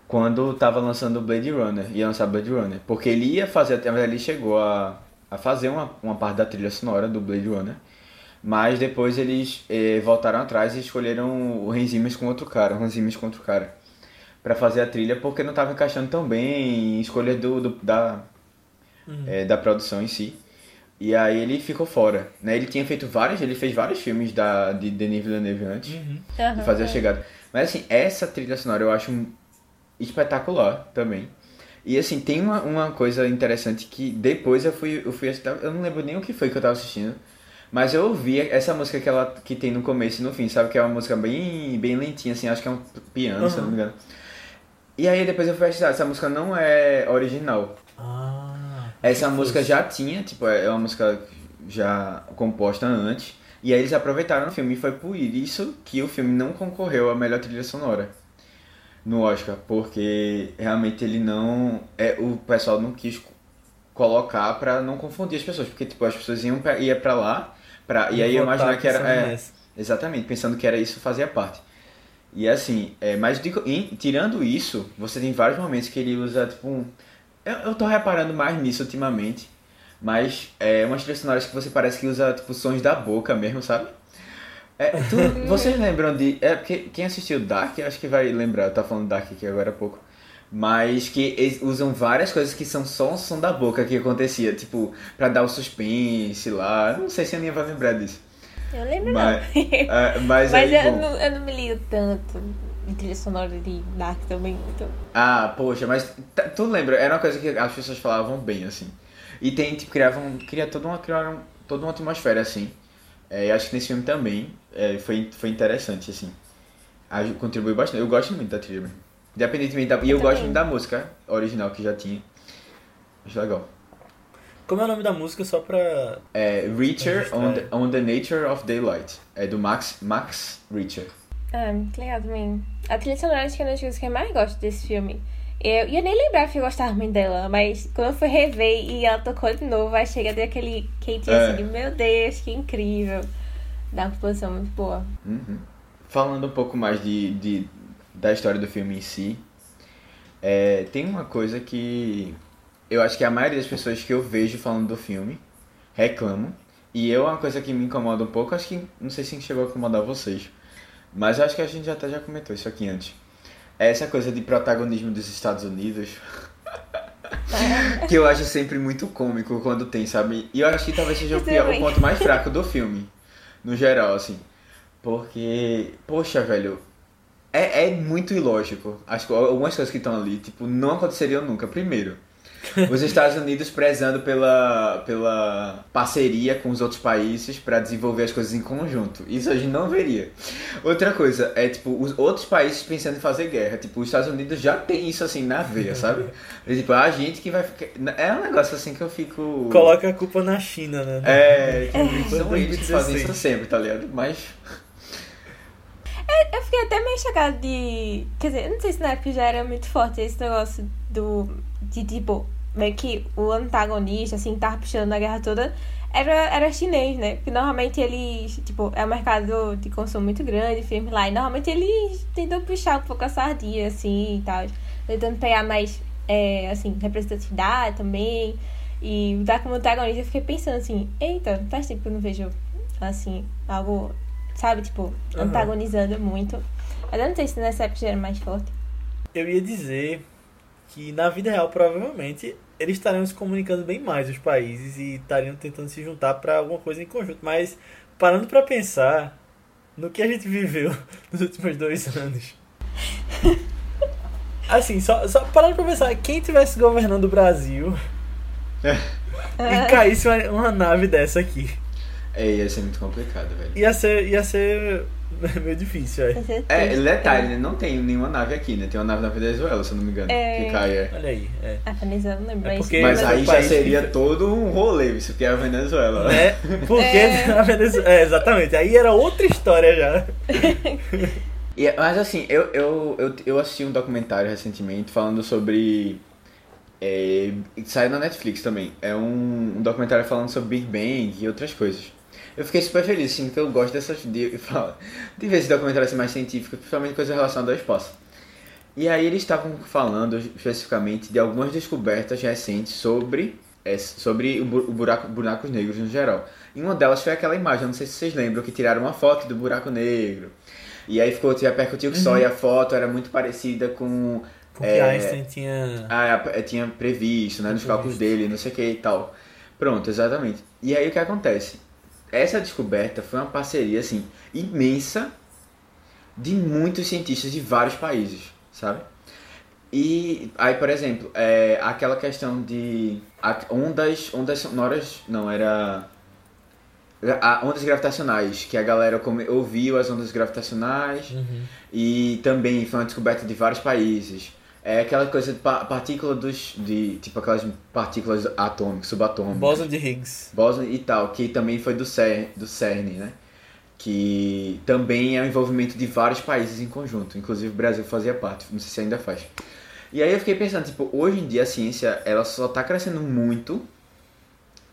quando tava lançando Blade Runner, ia lançar Blade Runner, porque ele ia fazer, até mas ele chegou a a fazer uma, uma parte da trilha sonora do Blade Runner. Mas depois eles eh, voltaram atrás e escolheram o Zimmer com outro cara, o Zimmer com outro cara, para fazer a trilha porque não estava encaixando tão bem em escolhas do, do, da, uhum. eh, da produção em si. E aí ele ficou fora, né? Ele tinha feito vários, ele fez vários filmes da, de Denis Villeneuve antes uhum. de fazer a chegada. Mas assim, essa trilha sonora eu acho espetacular também. E assim, tem uma, uma coisa interessante que depois eu fui, eu fui assistir, eu não lembro nem o que foi que eu tava assistindo, mas eu ouvi essa música que ela que tem no começo e no fim, sabe? Que é uma música bem, bem lentinha, assim, acho que é um piano, uhum. se não me engano. E aí depois eu fui assistir, essa música não é original. Ah, essa música já tinha, tipo, é uma música já composta antes. E aí eles aproveitaram o filme e foi por isso que o filme não concorreu à melhor trilha sonora no Oscar, porque realmente ele não. É, o pessoal não quis colocar para não confundir as pessoas, porque tipo, as pessoas iam pra, ia para lá, pra, e, e aí eu imaginava que era. É, exatamente, pensando que era isso fazia parte. E assim, é, mas de, em, tirando isso, você tem vários momentos que ele usa, tipo, um, eu, eu tô reparando mais nisso ultimamente, mas é umas trilhas sonoras que você parece que usa, tipo, sons da boca mesmo, sabe? É, tu, vocês lembram de. É porque quem assistiu Dark, acho que vai lembrar, tá falando Dark aqui agora há pouco. Mas que usam várias coisas que são só um som da boca que acontecia, tipo, pra dar o suspense lá. Não sei se a Aninha vai lembrar disso. Eu lembro mas, não. Uh, mas mas aí, eu, não, eu não me ligo tanto. de trilha sonora de Dark também. Então... Ah, poxa, mas tu lembra? Era uma coisa que as pessoas falavam bem, assim. E tem, tipo, criavam. Cria toda uma, criaram toda uma atmosfera, assim. É, acho que nesse filme também é, foi, foi interessante, assim. Contribuiu bastante. Eu gosto muito da trilha mesmo. Independentemente da. E eu, eu gosto muito da música original que já tinha. Acho legal. Como é o nome da música, só pra... É Reacher on the, on the Nature of Daylight. É do Max, Max Reacher. Ah, que legal também. A trilha sonora acho que é uma das coisas que eu mais gosto desse filme. Eu ia nem lembrar que eu gostava muito dela, mas quando eu fui rever e ela tocou de novo, aí chega daquele Kate é. assim, meu Deus, que incrível. Dá uma composição muito boa. Uhum. Falando um pouco mais de, de, da história do filme em si, é, tem uma coisa que eu acho que a maioria das pessoas que eu vejo falando do filme reclamam. E eu, é uma coisa que me incomoda um pouco, acho que, não sei se chegou a incomodar vocês, mas acho que a gente até já comentou isso aqui antes. É essa coisa de protagonismo dos Estados Unidos. que eu acho sempre muito cômico quando tem, sabe? E eu acho que talvez seja o, pior, o ponto mais fraco do filme, no geral, assim. Porque, poxa, velho, é, é muito ilógico. Acho que algumas coisas que estão ali, tipo, não aconteceriam nunca. Primeiro, os Estados Unidos prezando pela, pela parceria com os outros países para desenvolver as coisas em conjunto. Isso a gente não veria. Outra coisa é, tipo, os outros países pensando em fazer guerra. Tipo, os Estados Unidos já tem isso, assim, na veia, sabe? É, tipo, a gente que vai ficar... É um negócio, assim, que eu fico... Coloca a culpa na China, né? É, que são eles que fazem isso sempre, tá ligado? Mas... Eu fiquei até meio chocada de. Quer dizer, não sei se na época já era muito forte esse negócio do. De tipo, meio que o antagonista, assim, que tava puxando a guerra toda, era, era chinês, né? Porque normalmente eles, tipo, é um mercado de consumo muito grande, filme lá, e normalmente eles tentam puxar um pouco a sardinha, assim, e tal. Tentando pegar mais, é, assim, representatividade também. E dar como antagonista, eu fiquei pensando assim, eita, faz tempo que eu não vejo, assim, algo, sabe, tipo, uhum. antagonizando muito. Mas eu não sei se nessa época era mais forte. Eu ia dizer que na vida real provavelmente eles estariam se comunicando bem mais os países e estariam tentando se juntar para alguma coisa em conjunto. Mas parando para pensar no que a gente viveu nos últimos dois anos. Assim, só, só parando pra pensar, quem tivesse governando o Brasil é. e caísse uma, uma nave dessa aqui. É, ia ser muito complicado, velho. Ia ser, ia ser meio difícil, é. É, detalhe, né? Não tem nenhuma nave aqui, né? Tem uma nave na Venezuela, se eu não me engano. É... Que cai, é. Olha aí, é. A Venezuela não lembro. É porque, mas aí já seria que... todo um rolê, isso que é a Venezuela. É, porque é. a Venezuela. É, exatamente. Aí era outra história já. e, mas assim, eu, eu, eu, eu assisti um documentário recentemente falando sobre. É, saiu na Netflix também. É um, um documentário falando sobre Big Bang e outras coisas. Eu fiquei super feliz, assim, porque eu gosto dessas. De, de ver esse documentário assim, mais científico, principalmente coisa relacionada ao espaço. E aí eles estavam falando especificamente de algumas descobertas recentes sobre, é, sobre o buraco, buracos negros no geral. E uma delas foi aquela imagem, não sei se vocês lembram, que tiraram uma foto do buraco negro. E aí ficou, repercutiu que uhum. só e a foto era muito parecida com. Com é, que Einstein tinha. Ah, tinha previsto, né? Nos cálculos dele, não sei o que e tal. Pronto, exatamente. E aí o que acontece? Essa descoberta foi uma parceria assim imensa de muitos cientistas de vários países, sabe? E aí, por exemplo, é, aquela questão de ondas, ondas sonoras, não, era ondas gravitacionais, que a galera ouviu as ondas gravitacionais uhum. e também foi uma descoberta de vários países. É aquela coisa de partícula dos. de. tipo aquelas partículas atômicas, subatômicas. Bóson de Higgs. Bóson e tal, que também foi do CERN, do CERN, né? Que também é o envolvimento de vários países em conjunto. Inclusive o Brasil fazia parte, não sei se ainda faz. E aí eu fiquei pensando, tipo, hoje em dia a ciência ela só tá crescendo muito.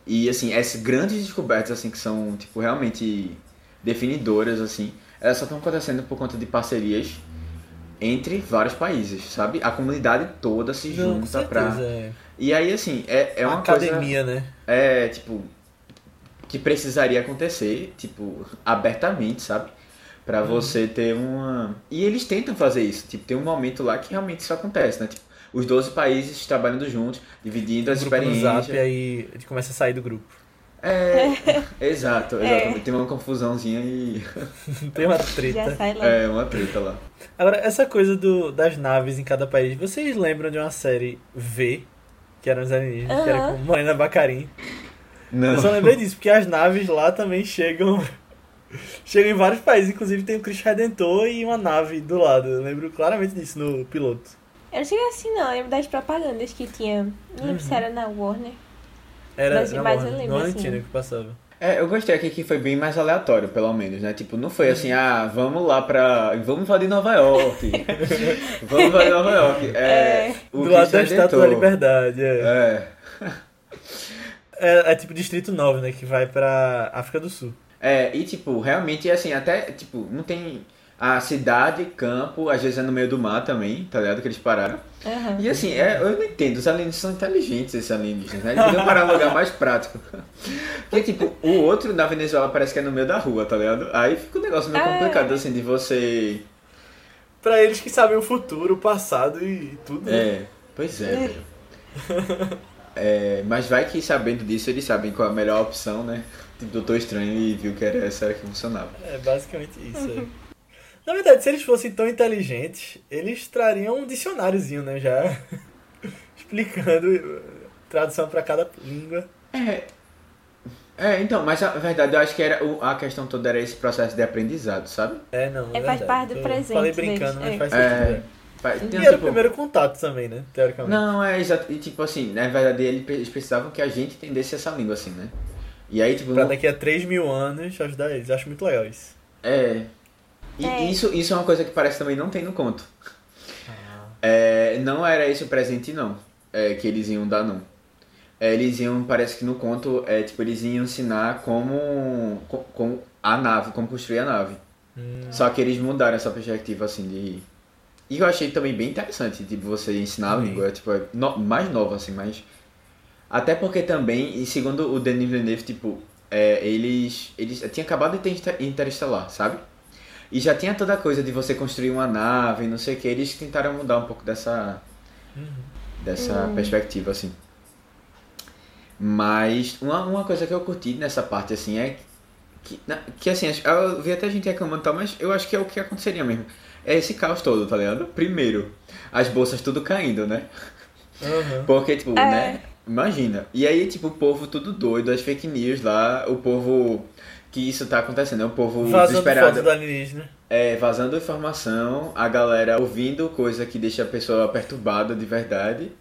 E assim, essas grandes descobertas assim que são, tipo, realmente definidoras assim, elas só estão acontecendo por conta de parcerias entre vários países, sabe? A comunidade toda se Não, junta certeza, pra. É. E aí, assim, é, é uma academia, coisa, né? É, tipo, que precisaria acontecer, tipo, abertamente, sabe? Pra hum. você ter uma. E eles tentam fazer isso, tipo, tem um momento lá que realmente isso acontece, né? Tipo, os 12 países trabalhando juntos, dividindo um as experiências. No Zap, e aí a gente começa a sair do grupo. É, exato, exatamente. É. Tem uma confusãozinha e. Tem uma treta. É, uma treta lá. Agora, essa coisa do, das naves em cada país, vocês lembram de uma série V, que eram os alienígenas, uhum. que era com Morena Bacarim? Não. Eu só lembrei disso, porque as naves lá também chegam. chegam em vários países, inclusive tem o Cristo Redentor e uma nave do lado. Eu lembro claramente disso no piloto. Eu não cheguei assim, não. Eu lembro das propagandas que tinha. Não lembro uhum. se era na Warner. Era, mas, era mas eu lembro, no assim. que passava. É, eu gostei aqui que foi bem mais aleatório, pelo menos, né? Tipo, não foi assim, ah, vamos lá pra. Vamos invadir Nova York. vamos invadir Nova York. É, é. Do lado da Estátua da Liberdade, é. É. é. É tipo Distrito 9, né? Que vai pra África do Sul. É, e tipo, realmente, assim, até, tipo, não tem a cidade, campo, às vezes é no meio do mar também, tá ligado? Que eles pararam. Uhum. E assim, é, eu não entendo, os alienígenas são inteligentes, esses alienígenas, né? Eles podiam parar no lugar mais prático. Porque, tipo, o outro da Venezuela parece que é no meio da rua, tá ligado? Aí fica um negócio meio é. complicado, assim, de você. Pra eles que sabem o futuro, o passado e tudo. Né? É, pois é, é. É, mas vai que sabendo disso, eles sabem qual é a melhor opção, né? Tipo, Doutor Estranho e viu que era essa que funcionava. É basicamente isso. É. Na verdade, se eles fossem tão inteligentes, eles trariam um dicionáriozinho, né? Já explicando eh, tradução para cada língua. É. É, então, mas a verdade, eu acho que era, a questão toda era esse processo de aprendizado, sabe? É, não. É, é faz parte do presente. Falei brincando, mas é. faz é. sentido. É. Faz, e era tipo, o primeiro contato também, né? Teoricamente. Não, é exato. E tipo assim, na verdade, eles precisavam que a gente entendesse essa língua, assim, né? E aí, tipo. Pra daqui a 3 mil anos ajudar eles. Acho muito legal isso. É. E é. isso, isso é uma coisa que parece também não tem no conto. Ah. É, não era esse o presente, não. É, que eles iam dar, não. É, eles iam, parece que no conto, é, tipo, eles iam ensinar como, como a nave, como construir a nave. Hum. Só que eles mudaram essa perspectiva, assim, de... E eu achei também bem interessante, tipo, você ensinar a língua, tipo, é no, mais nova, assim, mas... Até porque também, e segundo o Denis Villeneuve, tipo, é, eles, eles... Tinha acabado de ter Interestelar, sabe? E já tinha toda a coisa de você construir uma nave, não sei o que. Eles tentaram mudar um pouco dessa, uhum. dessa uhum. perspectiva, assim. Mas uma, uma coisa que eu curti nessa parte, assim, é que, que assim, eu vi até a gente reclamando e tal, mas eu acho que é o que aconteceria mesmo. É esse caos todo, tá ligado? Primeiro, as bolsas tudo caindo, né? Uhum. Porque, tipo, é. né? Imagina. E aí, tipo, o povo tudo doido, as fake news lá, o povo que isso tá acontecendo. É um povo vazando desesperado. do alienígena. É, vazando informação, a galera ouvindo coisa que deixa a pessoa perturbada de verdade.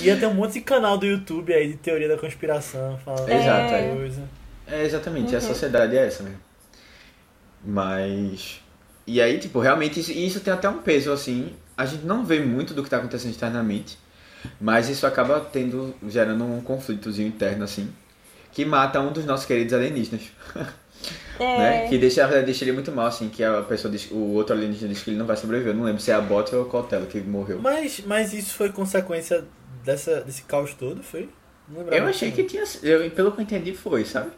Ia ter um monte de canal do YouTube aí de teoria da conspiração, falando Exato, é. coisa. É, exatamente, uhum. a sociedade é essa mesmo. Mas. E aí, tipo, realmente isso, isso tem até um peso, assim. A gente não vê muito do que tá acontecendo externamente. Mas isso acaba tendo, gerando um conflitozinho interno, assim. Que mata um dos nossos queridos alienígenas. É. Né? Que deixa, deixa ele muito mal, assim, que a pessoa diz, o outro alienígena diz que ele não vai sobreviver. Eu não lembro se é a Bot ou o Cotelo que morreu. Mas, mas isso foi consequência dessa, desse caos todo, foi? eu achei que tinha. Eu, pelo que eu entendi, foi, sabe?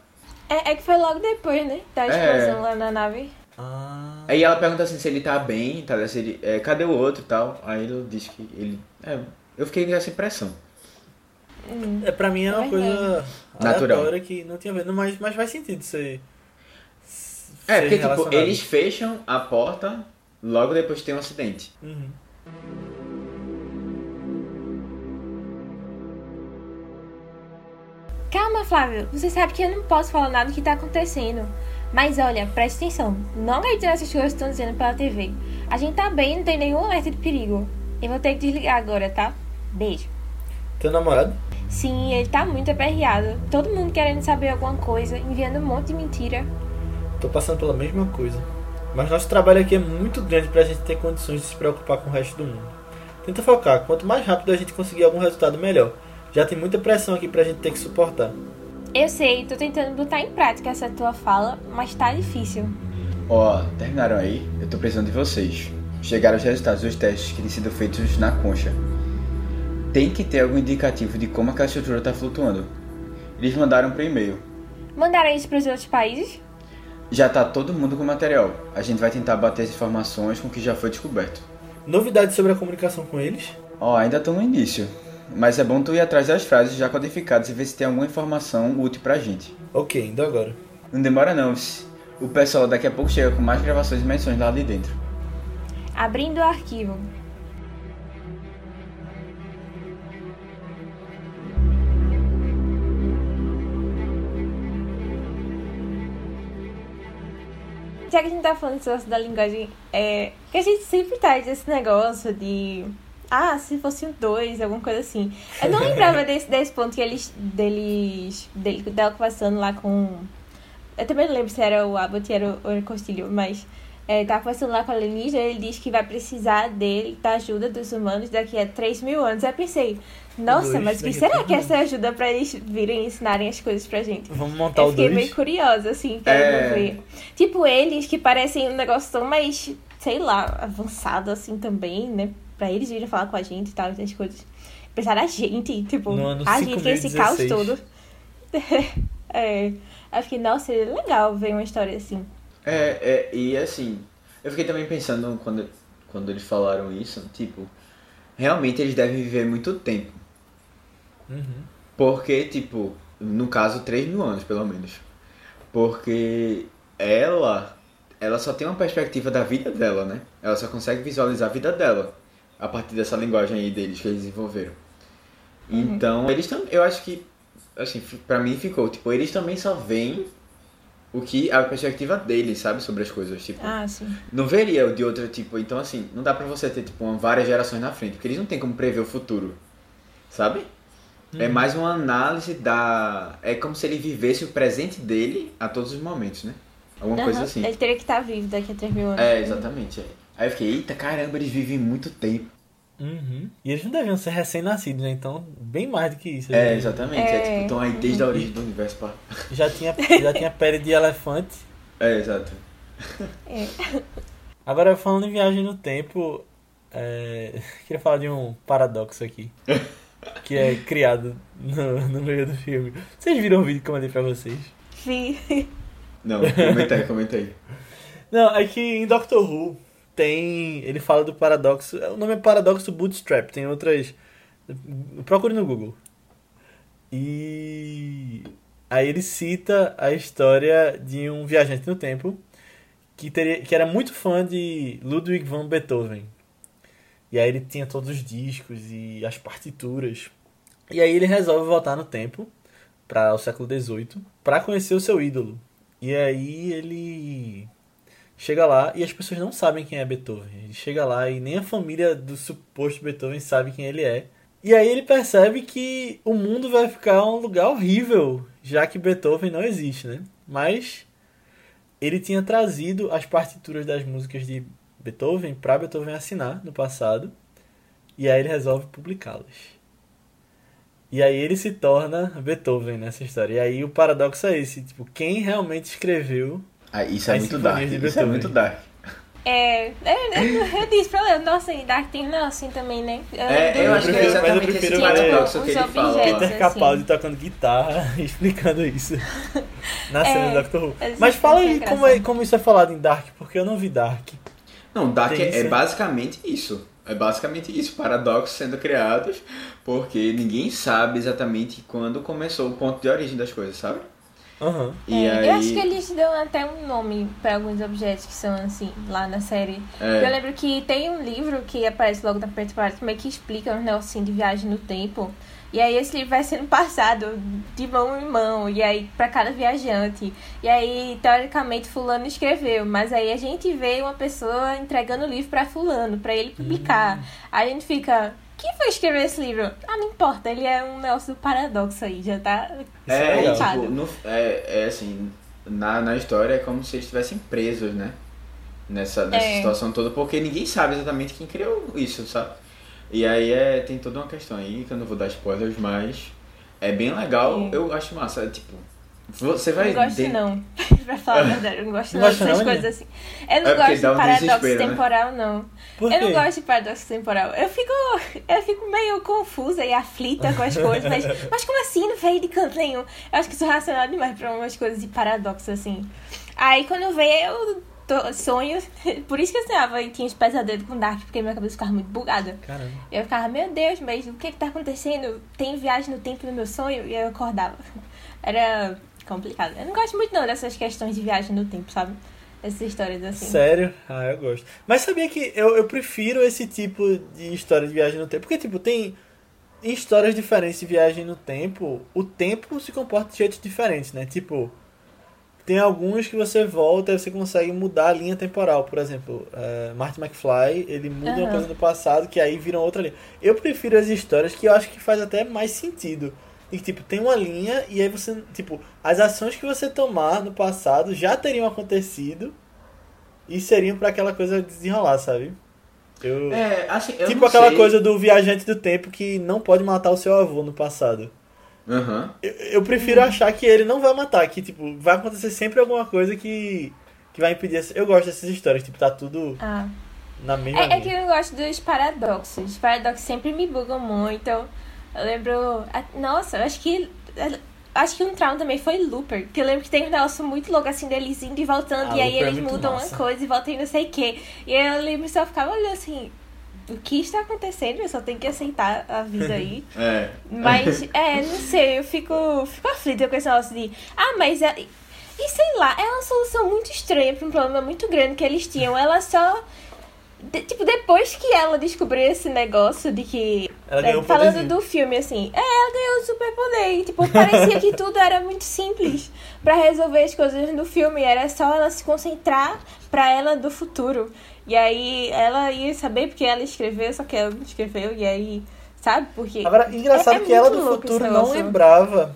É, é que foi logo depois, né? Da é. explosão é. lá na nave. Ah. Aí ela pergunta assim se ele tá bem, tá? Se ele, é, cadê o outro e tal. Aí ele diz que ele. É, eu fiquei nessa impressão. Hum. É, pra mim é uma coisa natural que não tinha ver, mas, mas faz sentido ser. É, porque tipo, eles fecham a porta logo depois que tem um acidente. Uhum. Calma, Flávio. Você sabe que eu não posso falar nada do que tá acontecendo. Mas olha, preste atenção. Não acredite nessas coisas que estão dizendo pela TV. A gente tá bem, não tem nenhum alerta de perigo. Eu vou ter que desligar agora, tá? Beijo. Teu namorado? Sim, ele tá muito aperreado. Todo mundo querendo saber alguma coisa, enviando um monte de mentira. Tô passando pela mesma coisa. Mas nosso trabalho aqui é muito grande pra gente ter condições de se preocupar com o resto do mundo. Tenta focar, quanto mais rápido a gente conseguir algum resultado, melhor. Já tem muita pressão aqui pra gente ter que suportar. Eu sei, tô tentando botar em prática essa tua fala, mas tá difícil. Ó, oh, terminaram aí? Eu tô precisando de vocês. Chegaram os resultados dos testes que têm sido feitos na concha tem que ter algum indicativo de como aquela estrutura está flutuando. Eles mandaram por e-mail. Mandaram isso para os outros países? Já está todo mundo com material. A gente vai tentar bater as informações com o que já foi descoberto. Novidades sobre a comunicação com eles? Ó, oh, ainda estão no início. mas é bom tu ir atrás das frases já codificadas e ver se tem alguma informação útil pra gente. Ok, indo agora. Não demora não, o pessoal daqui a pouco chega com mais gravações e menções lá de dentro. Abrindo o arquivo. Já que a gente tá falando desse da linguagem, é, que a gente sempre traz esse negócio de ah, se fosse um dois, alguma coisa assim. Eu não lembrava desse, desse ponto que eles. deles. dele tava conversando lá com. Eu também não lembro se era o Abbott era o Costilho, mas. É, tava conversando lá com a alienígena, ele diz que vai precisar dele, da ajuda dos humanos daqui a 3 mil anos. Aí eu pensei, nossa, dois, mas o que será que essa ajuda pra eles virem ensinarem as coisas pra gente? Vamos montar eu o dois? fiquei meio curiosa, assim, pra é... ver. Tipo, eles que parecem um negócio tão mais, sei lá, avançado assim também, né? pra eles virem falar com a gente e tal, essas coisas. Pensar a gente, tipo, a gente que é esse caos todo. é. Eu fiquei, nossa, seria legal ver uma história assim. É, é, e assim, eu fiquei também pensando quando, quando eles falaram isso, tipo, realmente eles devem viver muito tempo. Uhum. Porque, tipo, no caso, 3 mil anos, pelo menos. Porque ela, ela só tem uma perspectiva da vida dela, né? Ela só consegue visualizar a vida dela a partir dessa linguagem aí deles que eles desenvolveram. Uhum. Então, eles também, eu acho que, assim, pra mim ficou, tipo, eles também só veem o que a perspectiva deles, sabe, sobre as coisas, tipo. Ah, sim. Não veria o de outro tipo, então assim, não dá pra você ter, tipo, uma, várias gerações na frente, porque eles não têm como prever o futuro, sabe? É uhum. É mais uma análise da. É como se ele vivesse o presente dele a todos os momentos, né? Alguma uhum. coisa assim. Ele teria que estar vivo daqui a 3 mil anos. É, exatamente. É. Aí eu fiquei, eita caramba, eles vivem muito tempo. Uhum. E eles não deviam ser recém-nascidos, né? Então, bem mais do que isso. É, né? exatamente. É, é tipo, estão aí desde a origem do universo. Pá. Já tinha, já tinha pele de elefante. É, exato. É. Agora, falando em viagem no tempo, é... queria falar de um paradoxo aqui. que é criado no, no meio do filme. Vocês viram o vídeo que eu mandei pra vocês? Vi. Não, comenta aí, comenta aí. Não, é que em Doctor Who tem. Ele fala do paradoxo. O nome é Paradoxo Bootstrap. Tem outras. Procure no Google. E. Aí ele cita a história de um viajante no tempo que, teria, que era muito fã de Ludwig van Beethoven. E aí ele tinha todos os discos e as partituras. E aí ele resolve voltar no tempo para o século XVIII para conhecer o seu ídolo. E aí ele chega lá e as pessoas não sabem quem é Beethoven. Ele chega lá e nem a família do suposto Beethoven sabe quem ele é. E aí ele percebe que o mundo vai ficar um lugar horrível, já que Beethoven não existe, né? Mas ele tinha trazido as partituras das músicas de Beethoven para Beethoven assinar no passado, e aí ele resolve publicá-las. E aí ele se torna Beethoven nessa história. E aí o paradoxo é esse, tipo, quem realmente escreveu ah, isso é muito dark. Isso é muito dark. É, é, é, eu disse pra ler, nossa, e Dark tem não assim também, né? Eu, é, eu acho que é exatamente esse tipo paradoxo que ele fala. Peter assim. Capaldi tocando guitarra explicando isso na é, cena do Doctor Who. Mas fala aí como, é, como isso é falado em Dark, porque eu não vi Dark. Não, Dark é, é basicamente isso. É basicamente isso, paradoxos sendo criados, porque ninguém sabe exatamente quando começou o ponto de origem das coisas, sabe? Uhum. E é, aí... Eu acho que eles dão até um nome para alguns objetos que são assim, lá na série. É. Eu lembro que tem um livro que aparece logo na primeira temporada, como é que explica um assim de viagem no tempo. E aí esse livro vai sendo passado de mão em mão, e aí para cada viajante. E aí, teoricamente, fulano escreveu, mas aí a gente vê uma pessoa entregando o livro para fulano, para ele publicar. Uhum. Aí a gente fica, quem foi escrever esse livro? Ah, não importa, ele é um negócio do paradoxo aí, já tá. É, é, tipo, no, é, é assim, na, na história é como se eles estivessem presos, né? Nessa, nessa é. situação toda, porque ninguém sabe exatamente quem criou isso, sabe? E aí é, tem toda uma questão aí, que eu não vou dar spoilers, mas é bem legal, eu acho massa, é, tipo, você vai. Não gosto, de... não. pra falar a verdade, eu não gosto não, não dessas coisas assim. Eu não é gosto de um paradoxo né? temporal, não. eu não gosto de paradoxo temporal. Eu fico, eu fico meio confusa e aflita com as coisas, mas, mas como assim? Não veio de canto nenhum. Eu acho que sou racional demais pra umas coisas de paradoxo, assim. Aí quando veio, eu sonho. Por isso que eu sonhava e tinha os pesadelos com Dark, porque minha cabeça ficava muito bugada. Caramba. Eu ficava, meu Deus, mas o que que tá acontecendo? Tem viagem no tempo no meu sonho? E aí eu acordava. Era complicado. Eu não gosto muito não dessas questões de viagem no tempo, sabe? Essas histórias assim. Sério? Ah, eu gosto. Mas sabia que eu, eu prefiro esse tipo de história de viagem no tempo? Porque, tipo, tem em histórias diferentes de viagem no tempo, o tempo se comporta de jeitos diferentes, né? Tipo, tem alguns que você volta e você consegue mudar a linha temporal. Por exemplo, uh, Martin McFly, ele muda uhum. uma coisa do passado que aí vira outra linha. Eu prefiro as histórias que eu acho que faz até mais sentido. E tipo, tem uma linha e aí você, tipo, as ações que você tomar no passado já teriam acontecido e seriam para aquela coisa desenrolar, sabe? Eu... É, assim, eu tipo aquela sei. coisa do viajante do tempo que não pode matar o seu avô no passado. Uhum. Eu, eu prefiro uhum. achar que ele não vai matar, que tipo, vai acontecer sempre alguma coisa que, que vai impedir. Eu gosto dessas histórias, tipo, tá tudo ah. na mesma. É, é, que eu gosto dos paradoxos. Os paradoxos sempre me bugam muito. Eu lembro. Nossa, eu acho que. Acho que um trauma também foi Looper. Porque eu lembro que tem um negócio muito louco assim deles indo e voltando. Ah, e aí Looper é eles é mudam massa. uma coisa e voltam e não sei o quê. E aí eu lembro que só ficava olhando assim o que está acontecendo, eu só tenho que aceitar a vida aí. é. Mas, é, não sei, eu fico, fico aflita com esse negócio de. Ah, mas. É, e sei lá, é uma solução muito estranha para um problema muito grande que eles tinham. Ela só. De, tipo, depois que ela descobriu esse negócio de que. É, falando do filme, assim, é, ela ganhou o superpoder. E, tipo, parecia que tudo era muito simples para resolver as coisas no filme. Era só ela se concentrar pra ela do futuro. E aí ela ia saber porque ela escreveu, só que ela não escreveu, e aí, sabe? Porque. Agora, engraçado é, é que ela do futuro não lembrava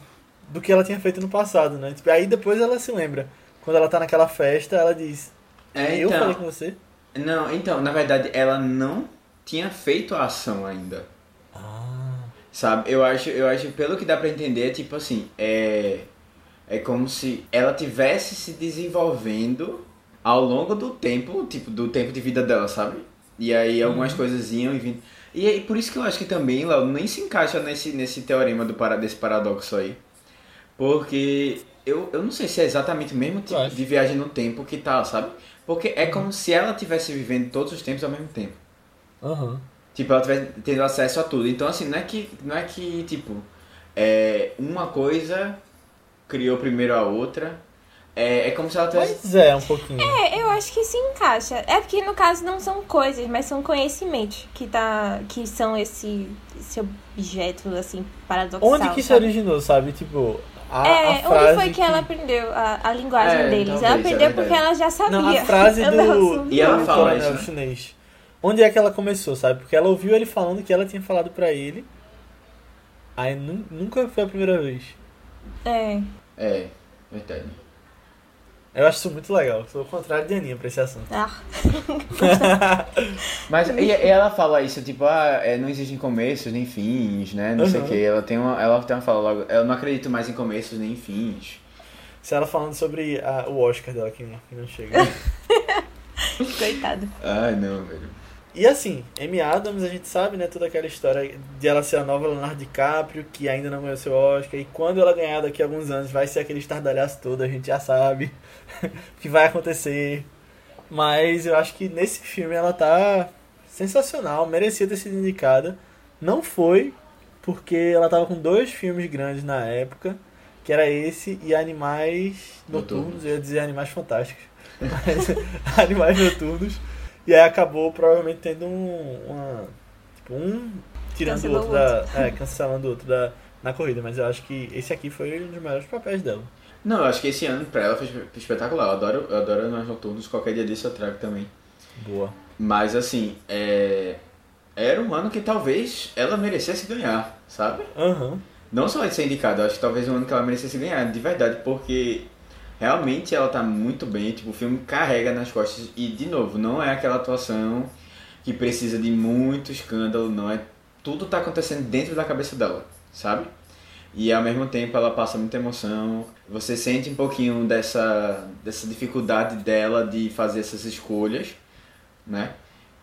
do que ela tinha feito no passado, né? Tipo, aí depois ela se lembra. Quando ela tá naquela festa, ela diz. É, eu então, falei com você? Não, então, na verdade, ela não tinha feito a ação ainda. Ah. Sabe? Eu acho, eu acho, pelo que dá pra entender, é tipo assim, é. É como se ela tivesse se desenvolvendo ao longo do tempo, tipo, do tempo de vida dela, sabe? E aí algumas uhum. coisas iam e vindo. E aí, por isso que eu acho que também, Léo, nem se encaixa nesse, nesse teorema do para, desse paradoxo aí. Porque eu, eu não sei se é exatamente o mesmo tipo de viagem no tempo que tá, sabe? Porque é como se ela tivesse vivendo todos os tempos ao mesmo tempo. Uhum. Tipo, ela tivesse tendo acesso a tudo. Então, assim, não é que, não é que tipo, é, uma coisa criou primeiro a outra é, é como se ela tivesse. Pois é, um pouquinho. É, eu acho que se encaixa. É porque no caso não são coisas, mas são conhecimentos que, tá, que são esse, esse objeto, assim, paradoxal. Onde que se originou, sabe? Tipo. A, é, a onde foi que, que, ela aprendeu a, a linguagem é, deles? Talvez, ela aprendeu é porque ela já sabia. Não, a frase do, e ela fala isso, né? chinês. Onde é que ela começou, sabe? Porque ela ouviu ele falando que ela tinha falado pra ele. Aí nunca foi a primeira vez. É. É, verdade. Eu acho isso muito legal. Sou o contrário de Aninha pra esse assunto. Ah. Mas e, ela fala isso, tipo, ah, é, não existem começos nem fins, né? Não uhum. sei o que. Ela tem uma. Ela tem uma fala logo. Eu não acredito mais em começos nem fins. Se ela falando sobre a, o Oscar dela que, que não chega. Coitado. Ai, não, velho. E assim, Amy Adams, a gente sabe, né, toda aquela história de ela ser a nova Leonardo DiCaprio, que ainda não ganhou seu Oscar, e quando ela ganhar daqui a alguns anos vai ser aquele estardalhaço todo, a gente já sabe que vai acontecer. Mas eu acho que nesse filme ela tá sensacional, merecia ter sido indicada. Não foi, porque ela tava com dois filmes grandes na época, que era esse e Animais Noturnos, eu ia dizer Animais Fantásticos, mas Animais Noturnos. E aí acabou provavelmente tendo um. Uma, tipo, um tirando o outro, da. É, cancelando o outro da, na corrida. Mas eu acho que esse aqui foi um dos melhores papéis dela. Não, eu acho que esse ano pra ela foi espetacular. Eu adoro, eu adoro Nós Noturnos, qualquer dia desse eu trago também. Boa. Mas assim, é... era um ano que talvez ela merecesse ganhar, sabe? Uhum. Não só de ser indicada, eu acho que talvez um ano que ela merecesse ganhar, de verdade, porque realmente ela tá muito bem, tipo, o filme carrega nas costas e de novo, não é aquela atuação que precisa de muito escândalo, não é tudo tá acontecendo dentro da cabeça dela, sabe? E ao mesmo tempo ela passa muita emoção. Você sente um pouquinho dessa dessa dificuldade dela de fazer essas escolhas, né?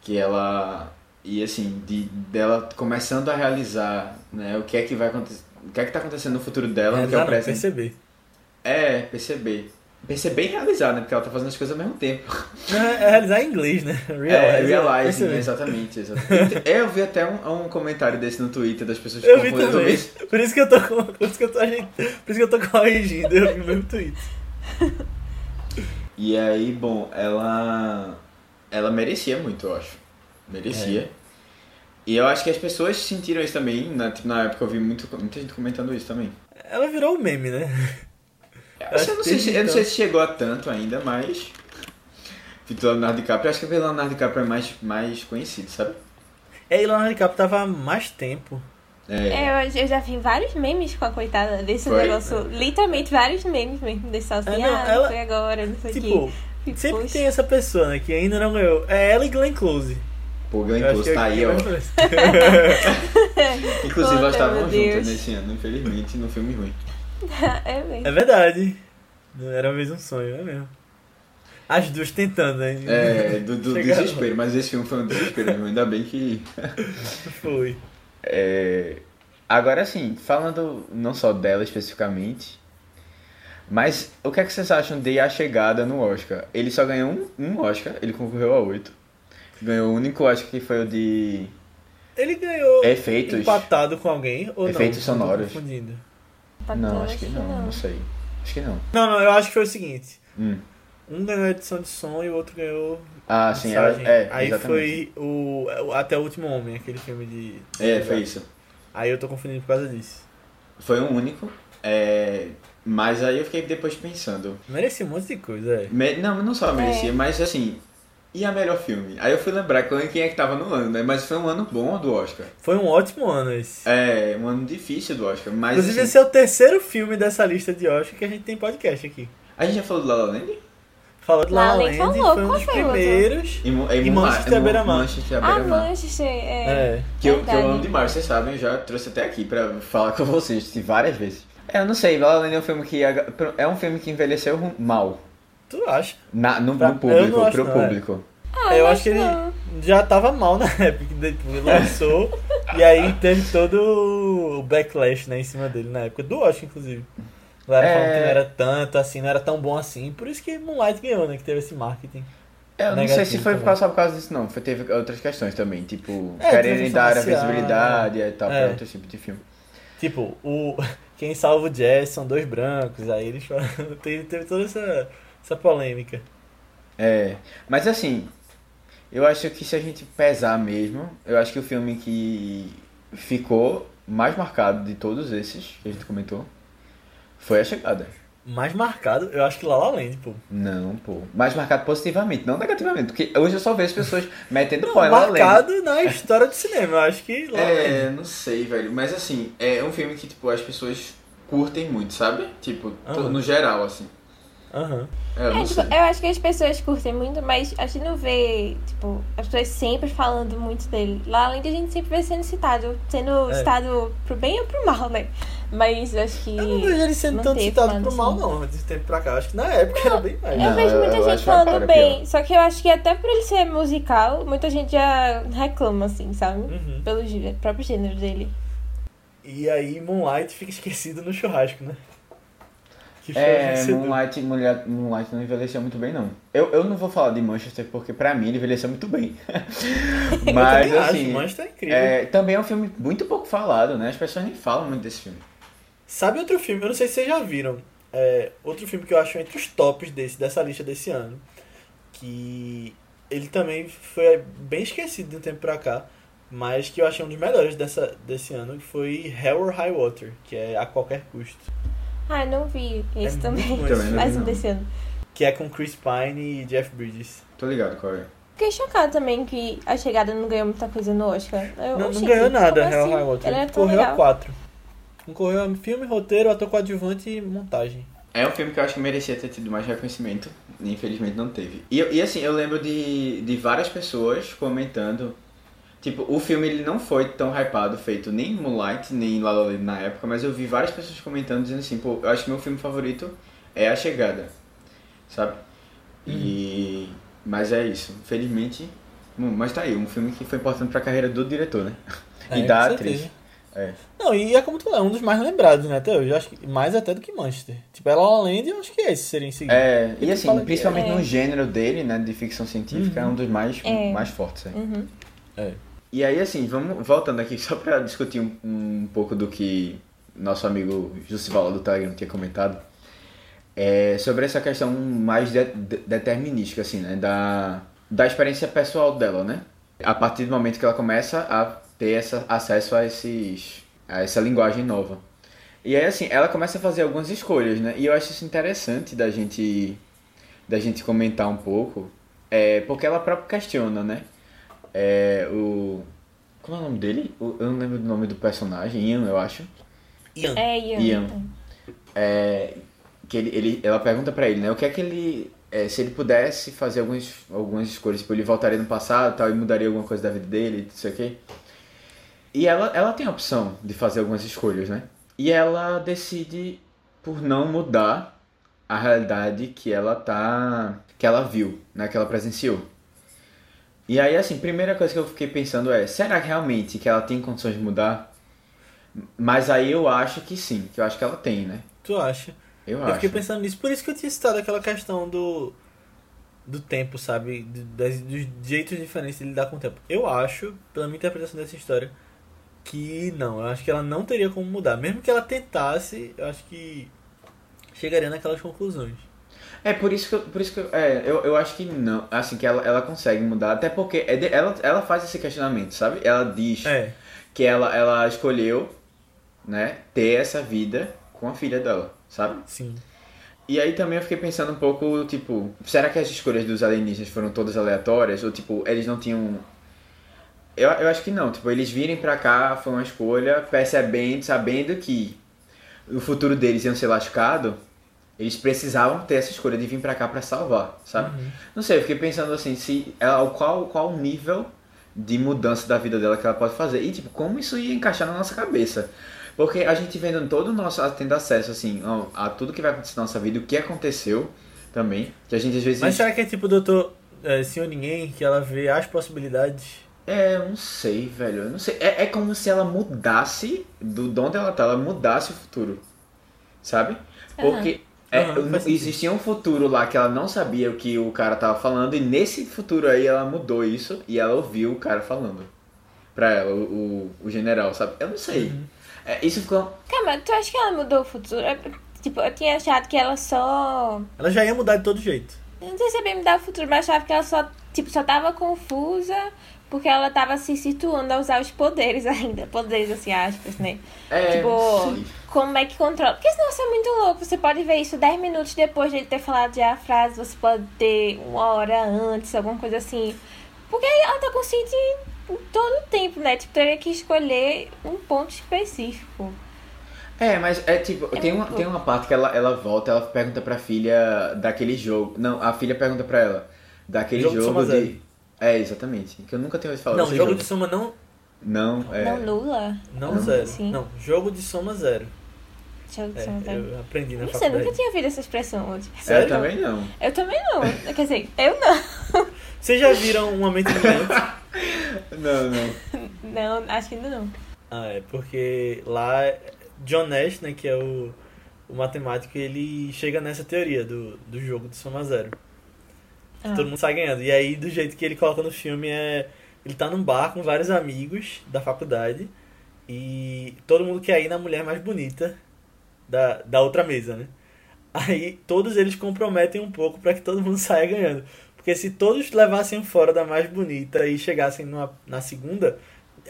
Que ela e assim, de dela começando a realizar, né, o que é que vai acontecer, o que é que tá acontecendo no futuro dela, é, que é o presente. perceber. É, perceber. Pensei bem realizado, né? Porque ela tá fazendo as coisas ao mesmo tempo. É, é realizar em inglês, né? Realize, é, realize, né? exatamente, exatamente. É, eu vi até um, um comentário desse no Twitter das pessoas que Eu vi também. Por isso que eu tô por isso que eu tô, por isso que eu tô corrigindo, eu vi o mesmo tweet. E aí, bom, ela ela merecia muito, eu acho. Merecia. É. E eu acho que as pessoas sentiram isso também, na, tipo, na época eu vi muito, muita gente comentando isso também. Ela virou um meme, né? Eu, eu, não sei se, eu não sei se chegou a tanto ainda, mas. Vitor Leonardo DiCaprio, eu acho que o Leonardo DiCaprio é mais, mais conhecido, sabe? É, e Leonardo DiCaprio tava há mais tempo. É. é eu, eu, já vi vários memes com a coitada desse foi? negócio. Literalmente vários memes mesmo desse assim, é, não, ah, ela, foi agora, não sei o tipo, que. Sempre Poxa. tem essa pessoa, né, que ainda não ganhou. É ela e Glenn Close. Pô, Glenn Close tá aí, ó. Inclusive, elas estavam juntas nesse ano, infelizmente, no filme ruim. é mesmo. É verdade. Era mesmo um sonho, é mesmo. As duas tentando, né? É, do, do desespero, mas esse filme foi um desespero mesmo, ainda bem que. foi. É... Agora sim, falando não só dela especificamente, mas o que é que vocês acham de A Chegada no Oscar? Ele só ganhou um, um Oscar, ele concorreu a oito. Ganhou o único Oscar que foi o de. Ele ganhou efeitos. empatado com alguém ou efeitos não? sonoros. Confundindo. Não, acho que não, não sei. Acho que não. Não, não, eu acho que foi o seguinte. Hum. Um ganhou edição de som e o outro ganhou. Ah, sim, ela, é. Aí exatamente. foi o. Até o Último Homem, aquele filme de. É, foi isso. Aí eu tô confundindo por causa disso. Foi um único. É, mas aí eu fiquei depois pensando. Merecia um monte de coisa, é. Me, não, não só merecia, é. mas assim, e a melhor filme? Aí eu fui lembrar quem é que tava no ano, né? Mas foi um ano bom do Oscar. Foi um ótimo ano esse. É, um ano difícil do Oscar. Mas, Inclusive, assim, esse é o terceiro filme dessa lista de Oscar que a gente tem podcast aqui. A gente já falou do La La Land? Falou do La La Land, falou. foi um dos primeiros. E, e, e Manchester à beira-mar. Manchester à beira-mar. Ah, Manchester, é. é. Que, eu, que eu amo demais, vocês sabem, eu já trouxe até aqui pra falar com vocês várias vezes. É, eu não sei, La La Land é um filme que, é um filme que envelheceu mal. Tu acha? Na, no, pra, no público, pro não, é. público. É. Ah, eu acho que ele já tava mal na época que ele lançou. e aí teve todo o backlash né, em cima dele na época. Do Oscar, inclusive. Galera é... falando que não era tanto assim, não era tão bom assim. Por isso que Moonlight ganhou, né? Que teve esse marketing. É, eu não sei se foi por causa, só por causa disso, não. Foi, teve outras questões também, tipo, é, quererem dar a visibilidade e tal é. pra outro tipo de filme. Tipo, o quem salva o jazz são dois brancos, aí eles falam, teve, teve toda essa, essa polêmica. É, mas assim, eu acho que se a gente pesar mesmo, eu acho que o filme que ficou mais marcado de todos esses que a gente comentou foi A Chegada. Mais marcado, eu acho que La La Land, pô. Não, pô. Mais marcado positivamente, não negativamente. Porque hoje eu só vejo as pessoas metendo pó em La La. Marcado na história do cinema, eu acho que La La É, Land. não sei, velho. Mas assim, é um filme que, tipo, as pessoas curtem muito, sabe? Tipo, uhum. no geral, assim. Aham. Uhum. É, é tipo, eu acho que as pessoas curtem muito, mas a gente não vê, tipo, as pessoas sempre falando muito dele. Lá além de a gente sempre vê sendo citado, sendo é. citado pro bem ou pro mal, né? Mas acho que. Eu não vejo ele sendo tanto citado pro mal, assim. não, de tempo pra cá. Acho que na época não, era bem mais. Eu vejo muita eu gente falando bem. Pior. Só que eu acho que até por ele ser musical, muita gente já reclama, assim, sabe? Uhum. Pelo próprio gênero dele. E aí Moonlight fica esquecido no churrasco, né? Que é, Moonlight, Moonlight, Moonlight não envelheceu muito bem, não. Eu, eu não vou falar de Manchester porque pra mim ele envelheceu muito bem. Mas eu assim. Acho, Manchester é incrível. É, também é um filme muito pouco falado, né? As pessoas nem falam muito desse filme. Sabe outro filme? Eu não sei se vocês já viram. É, outro filme que eu acho entre os tops desse, dessa lista desse ano. Que ele também foi bem esquecido de um tempo pra cá. Mas que eu achei um dos melhores dessa, desse ano, que foi Hell or High Water, que é A Qualquer Custo. Ah, não vi esse é também. também Mais um desse ano. Que é com Chris Pine e Jeff Bridges. Tô ligado qual é. Fiquei chocada também que a chegada não ganhou muita coisa no Oscar. Eu não, não ganhou nada, Hell assim? High Water. Ele Correu a quatro. Concorreu a filme, roteiro, ator coadjuvante e montagem. É um filme que eu acho que merecia ter tido mais reconhecimento. Infelizmente não teve. E, e assim, eu lembro de, de várias pessoas comentando Tipo, o filme ele não foi tão hypado, feito nem Moonlight, nem La La Land na época, mas eu vi várias pessoas comentando, dizendo assim, pô, eu acho que meu filme favorito é A Chegada, sabe? Uhum. E... Mas é isso, infelizmente... Mas tá aí, um filme que foi importante pra carreira do diretor, né? É, e da atriz. É. Não, e é como tu é um dos mais lembrados, né, até hoje. Eu acho que mais até do que Manchester. Tipo, ela La Land, eu acho que esse seria em seguida. É, e assim, principalmente é. no gênero dele, né, de ficção científica, uhum. é um dos mais, é. mais fortes. É. Uhum. é. E aí, assim, vamos voltando aqui só pra discutir um, um pouco do que nosso amigo Jussival do Telegram tinha comentado. É, sobre essa questão mais de, de, determinística, assim, né, da, da experiência pessoal dela, né? A partir do momento que ela começa a ter essa, acesso a, esses, a essa linguagem nova. E aí, assim, ela começa a fazer algumas escolhas, né? E eu acho isso interessante da gente, da gente comentar um pouco, é, porque ela própria questiona, né? É, o... Como é o nome dele? eu não lembro do nome do personagem, Ian, eu acho. Ian. É, Ian. Ian. É, que ele, ele, ela pergunta para ele, né? O que é que ele é, se ele pudesse fazer algumas, algumas escolhas, tipo, ele voltaria no passado tal, e mudaria alguma coisa da vida dele, isso aqui. E ela, ela tem a opção de fazer algumas escolhas, né? E ela decide por não mudar a realidade que ela tá. que ela viu, né? Que ela presenciou. E aí, assim, primeira coisa que eu fiquei pensando é, será que realmente que ela tem condições de mudar? Mas aí eu acho que sim, que eu acho que ela tem, né? Tu acha? Eu, eu acho. fiquei pensando nisso, por isso que eu tinha citado aquela questão do do tempo, sabe? Das, dos jeitos diferentes de lidar com o tempo. Eu acho, pela minha interpretação dessa história, que não. Eu acho que ela não teria como mudar. Mesmo que ela tentasse, eu acho que chegaria naquelas conclusões. É, por isso que, eu, por isso que eu, é, eu, eu acho que não. Assim, que ela, ela consegue mudar. Até porque é de, ela, ela faz esse questionamento, sabe? Ela diz é. que ela, ela escolheu, né, ter essa vida com a filha dela, sabe? Sim. E aí também eu fiquei pensando um pouco, tipo, será que as escolhas dos alienígenas foram todas aleatórias? Ou, tipo, eles não tinham... Eu, eu acho que não, tipo, eles virem pra cá foi uma escolha percebendo, sabendo que o futuro deles ia ser lascado, eles precisavam ter essa escolha de vir pra cá pra salvar, sabe? Uhum. Não sei, eu fiquei pensando assim, se ela, qual, qual o nível de mudança da vida dela que ela pode fazer. E, tipo, como isso ia encaixar na nossa cabeça. Porque a gente vendo todo o nosso, tendo acesso, assim, a tudo que vai acontecer na nossa vida, o que aconteceu também, que a gente às vezes... Mas será que é tipo doutor é, Senhor Ninguém, que ela vê as possibilidades? É, eu não sei, velho, eu não sei. É, é como se ela mudasse, do de onde ela tá, ela mudasse o futuro, sabe? Porque... Uhum. É, uhum, existia um futuro lá que ela não sabia o que o cara tava falando, e nesse futuro aí ela mudou isso e ela ouviu o cara falando pra ela, o, o, o general, sabe? Eu não sei. Uhum. É, isso ficou. Calma, tu acha que ela mudou o futuro? É, tipo, eu tinha achado que ela só. Ela já ia mudar de todo jeito. Eu não sei se é bem mudar o futuro, mas achava que ela só, tipo, só tava confusa porque ela tava se situando a usar os poderes ainda. Poderes, assim, aspas, né? É, tipo, sim. como é que controla? Porque senão você é muito louco. Você pode ver isso 10 minutos depois de ele ter falado já a frase. Você pode ter uma hora antes, alguma coisa assim. Porque ela tá consciente todo o tempo, né? Tipo, teria que escolher um ponto específico. É, mas é tipo, é tem, uma, tem uma parte que ela, ela volta, ela pergunta pra filha daquele jogo. Não, a filha pergunta pra ela daquele jogo, jogo de. É, exatamente. Que eu nunca tinha ouvido falar Não, jogo, jogo de soma não. Não, é. Não, nula. Não, não zero. Sim. Não, jogo de soma zero. Jogo de é, soma zero. Eu aprendi na Você faculdade. nunca tinha ouvido essa expressão hoje. Sério? Eu também não. Eu também não. Quer dizer, eu não. Vocês já viram uma mente brilhante? não, não. Não, acho que ainda não. Ah, é porque lá John Nash, né, que é o, o matemático, ele chega nessa teoria do, do jogo de soma zero. Ah. Todo mundo sai ganhando. E aí, do jeito que ele coloca no filme, é. Ele tá num bar com vários amigos da faculdade e todo mundo quer ir na mulher mais bonita da, da outra mesa, né? Aí todos eles comprometem um pouco para que todo mundo saia ganhando. Porque se todos levassem fora da mais bonita e chegassem numa, na segunda,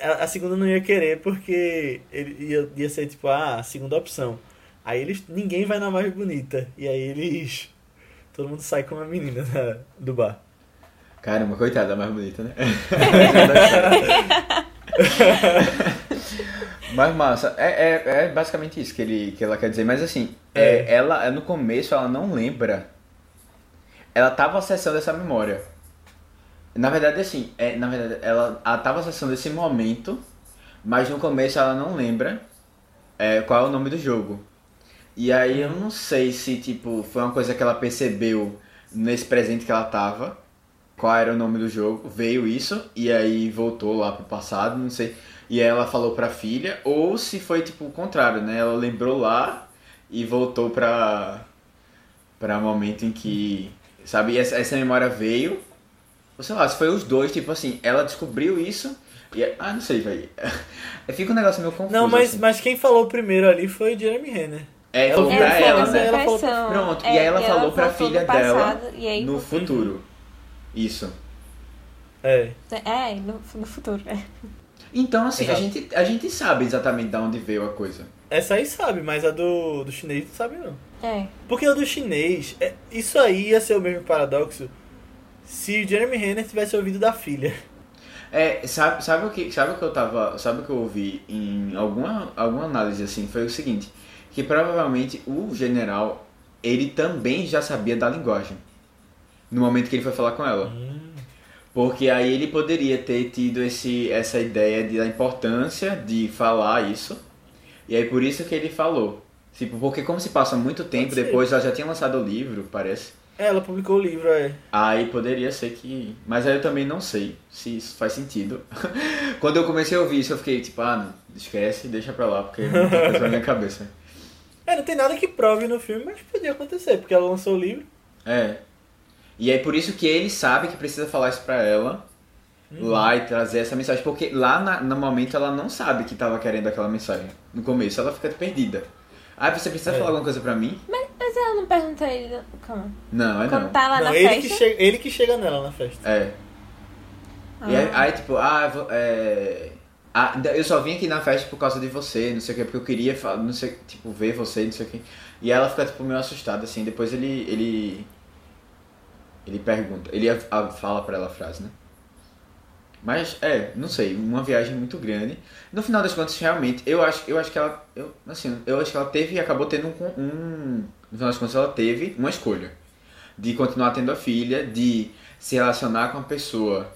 a, a, segunda não ia querer porque ele ia, ia ser tipo ah, a segunda opção. Aí eles ninguém vai na mais bonita. E aí eles. Todo mundo sai com a menina da, do bar. Caramba, coitada da mais bonita, né? Mas massa, é, é, é, basicamente isso que, ele, que ela quer dizer. Mas assim, é. é ela no começo ela não lembra ela tava acessando essa memória. Na verdade, assim, é, na verdade, ela, ela tava acessando esse momento, mas no começo ela não lembra é, qual é o nome do jogo. E aí eu não sei se, tipo, foi uma coisa que ela percebeu nesse presente que ela tava, qual era o nome do jogo, veio isso, e aí voltou lá pro passado, não sei. e ela falou pra filha, ou se foi tipo o contrário, né? Ela lembrou lá e voltou pra, pra momento em que, sabe, essa, essa memória veio, ou sei lá, se foi os dois, tipo assim, ela descobriu isso e, ah, não sei, velho. Fica um negócio meio confuso. Não, mas, assim. mas quem falou primeiro ali foi Jeremy Renner. É, falou pra foi ela, essa né? Ela falou-. Pronto, É, e aí ela e falou pra filha passado, dela e aí no futuro. Isso. É. É, no, no futuro. É. Então, assim, a gente, a gente sabe exatamente de onde veio a coisa. Essa aí sabe, mas a do, do chinês não sabe não. É. Porque a do chinês, é, isso aí ia ser o mesmo paradoxo se o Jeremy Renner tivesse ouvido da filha. É, sabe, sabe o que, sabe o que eu tava, sabe o que eu ouvi em alguma, alguma análise assim, foi o seguinte, que provavelmente o general, ele também já sabia da linguagem no momento que ele foi falar com ela. Porque aí ele poderia ter tido esse, essa ideia de, da importância de falar isso. E aí por isso que ele falou. Tipo, porque como se passa muito tempo depois, ela já tinha lançado o livro, parece. É, ela publicou o livro, é. Aí poderia ser que. Mas aí eu também não sei se isso faz sentido. Quando eu comecei a ouvir isso, eu fiquei tipo, ah, não, esquece, deixa pra lá, porque não tem coisa na minha cabeça. É, não tem nada que prove no filme, mas podia acontecer, porque ela lançou o livro. É. E é por isso que ele sabe que precisa falar isso pra ela lá e trazer essa mensagem. Porque lá na- no momento ela não sabe que tava querendo aquela mensagem. No começo ela fica perdida. Ah, você precisa É. falar alguma coisa pra mim? Mas, mas ela não pergunta a ele. Calma. Não, é Quando não. tá lá não, na ele festa. que, chega, ele que chega nela na festa. É. E aí, aí, tipo, ah, é... ah, eu só vim aqui na festa por causa de você, não sei o que, porque eu queria, não sei, tipo, ver você, não sei o que. E ela fica, tipo, meio assustada, assim, depois ele, ele, ele pergunta, ele a- a- fala pra ela a frase, né? Mas, é, não sei, uma viagem muito grande. No final das contas, realmente, eu acho, eu acho que ela, eu, assim, eu acho que ela teve e acabou tendo um, um, no final das contas, ela teve uma escolha. De continuar tendo a filha, de se relacionar com a pessoa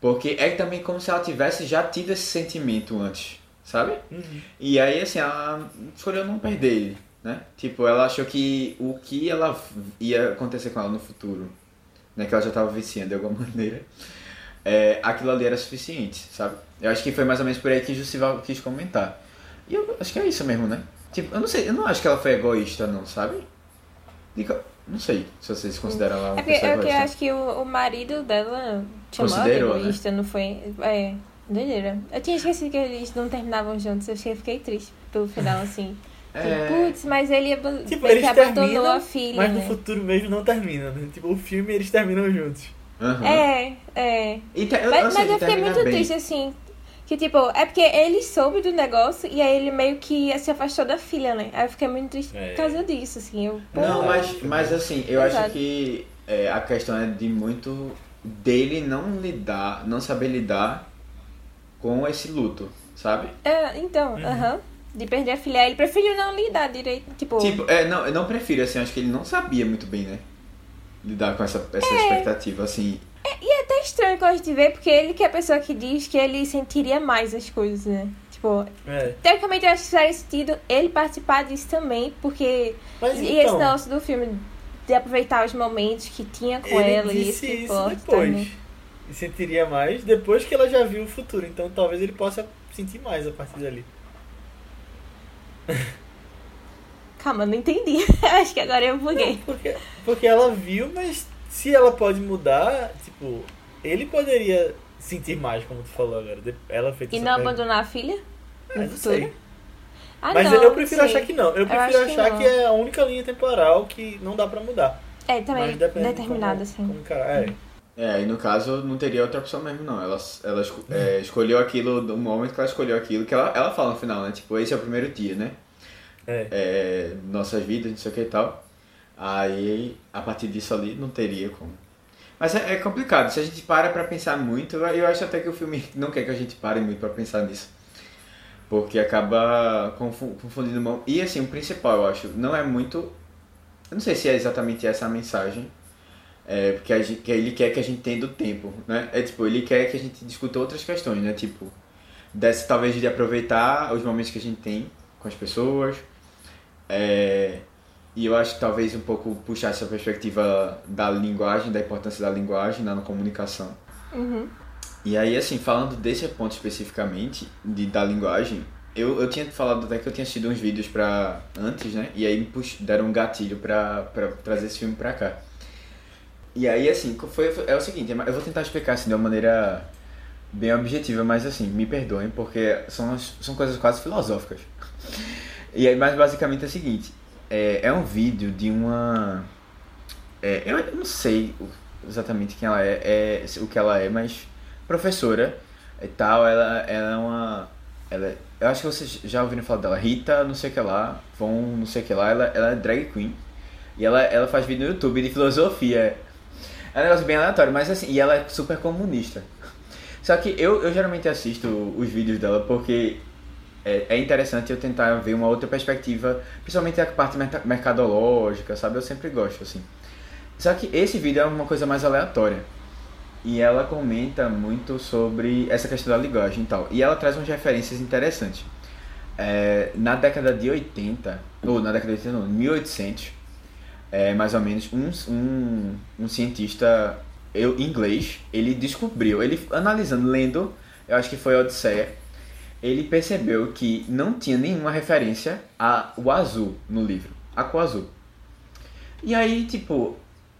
porque é também como se ela tivesse já tido esse sentimento antes, sabe? E aí, assim, ela escolheu não perder ele, né? Tipo, ela achou que o que ela ia acontecer com ela no futuro, né? Que ela já tava viciando de alguma maneira, é, aquilo ali era suficiente, sabe? Eu acho que foi mais ou menos por aí que Justival quis comentar. E eu acho que é isso mesmo, né? Tipo, eu não sei, eu não acho que ela foi egoísta, não, sabe? Diga- Não sei se vocês consideram ela uma É porque, pessoa é porque eu egoísta. acho que o, o marido dela Considerou, né? egoísta, não foi? É, doideira. Eu tinha esquecido que eles não terminavam juntos, eu fiquei triste pelo final, assim. É. Putz, mas ele, abo- Tipo, ele abandonou terminam, a filha, mas né? no futuro mesmo não termina, né? Tipo, o filme eles terminam juntos. Aham. É, é. Te- eu, Mas, mas eu fiquei muito bem. triste, assim. Que, tipo, é porque ele soube do negócio e aí ele meio que se afastou da filha, né? Aí eu fiquei muito triste É. por causa disso, assim. Eu, Não, mas, mas assim, eu acho Exato. que é, a questão é de muito dele não lidar, não saber lidar com esse luto, sabe? É, então, aham. De perder a filha. Ele preferiu não lidar direito. Tipo, Tipo, é, não, eu não prefiro, assim, acho que ele não sabia muito bem, né? Lidar com essa, essa É. expectativa, assim. E é até estranho que a gente vê, porque ele que é a pessoa que diz que ele sentiria mais as coisas, né? Tipo, É. teoricamente eu acho que faria sentido ele participar disso também, porque. Mas e esse então, negócio do filme de aproveitar os momentos que tinha com ele ela e isso que importa. depois. né? E sentiria mais depois que ela já viu o futuro. Então talvez ele possa sentir mais a partir dali. Calma, não entendi. acho que agora eu buguei. Porque, porque ela viu, mas se ela pode mudar, tipo, ele poderia sentir mais, como tu falou agora. Ela fez E não pergunta. abandonar a filha? No não futuro? sei. Ah, Mas não, eu prefiro achar que não. Eu Eu prefiro acho que achar não. que, é a única linha temporal que não dá pra mudar. É, também depende de assim. Como encarar. É. É, e no caso não teria outra opção mesmo, não. Ela, ela esco- é, escolheu aquilo, do momento que ela escolheu aquilo, que ela, ela fala no final, né? Tipo, esse é o primeiro dia, né? É. é, nossas vidas, não sei o que e tal. Aí, a partir disso ali, não teria como. Mas é, é complicado, se a gente para pra pensar muito, eu acho até que o filme não quer que a gente pare muito pra pensar nisso. Porque acaba confu- confundindo mão. E assim, o principal, eu acho, não é muito. Eu não sei se é exatamente essa a mensagem. É, porque a gente, que ele quer que a gente tenha do tempo, né? É tipo, ele quer que a gente discuta outras questões, né? Tipo, dessa talvez de aproveitar os momentos que a gente tem com as pessoas. É, e eu acho que talvez um pouco puxar essa perspectiva da linguagem, da importância da linguagem na comunicação. Uhum. E aí, assim, falando desse ponto especificamente, de, da linguagem, eu, eu tinha falado até que eu tinha assistido uns vídeos pra, antes, né? E aí pux, deram um gatilho pra, pra trazer esse filme pra cá. E aí, assim, foi, é o seguinte, eu vou tentar explicar assim de uma maneira bem objetiva, mas assim, me perdoem, porque são, são coisas quase filosóficas. E aí, mas basicamente é o seguinte, é, é um vídeo de uma... É, eu não sei exatamente quem ela é, é, o que ela é, mas professora e tal, ela, ela é uma... Ela, eu acho que vocês já ouviram falar dela, Rita não sei o que lá, Von não sei o que lá, ela, ela é drag queen. E ela, ela faz vídeo no YouTube de filosofia. É um negócio bem aleatório, mas assim, e ela é super comunista. Só que eu, eu geralmente assisto os vídeos dela porque é, é interessante eu tentar ver uma outra perspectiva, principalmente a parte mercadológica, sabe? Eu sempre gosto, assim. Só que esse vídeo é uma coisa mais aleatória. E ela comenta muito sobre essa questão da linguagem e tal. E ela traz umas referências interessantes. É, na década de 80, ou na década de 80, não, 1800, é, mais ou menos, um, um, um cientista eu, inglês, ele descobriu, ele analisando, lendo, eu acho que foi a Odisseia, ele percebeu que não tinha nenhuma referência ao azul no livro, a cor azul. E aí, tipo,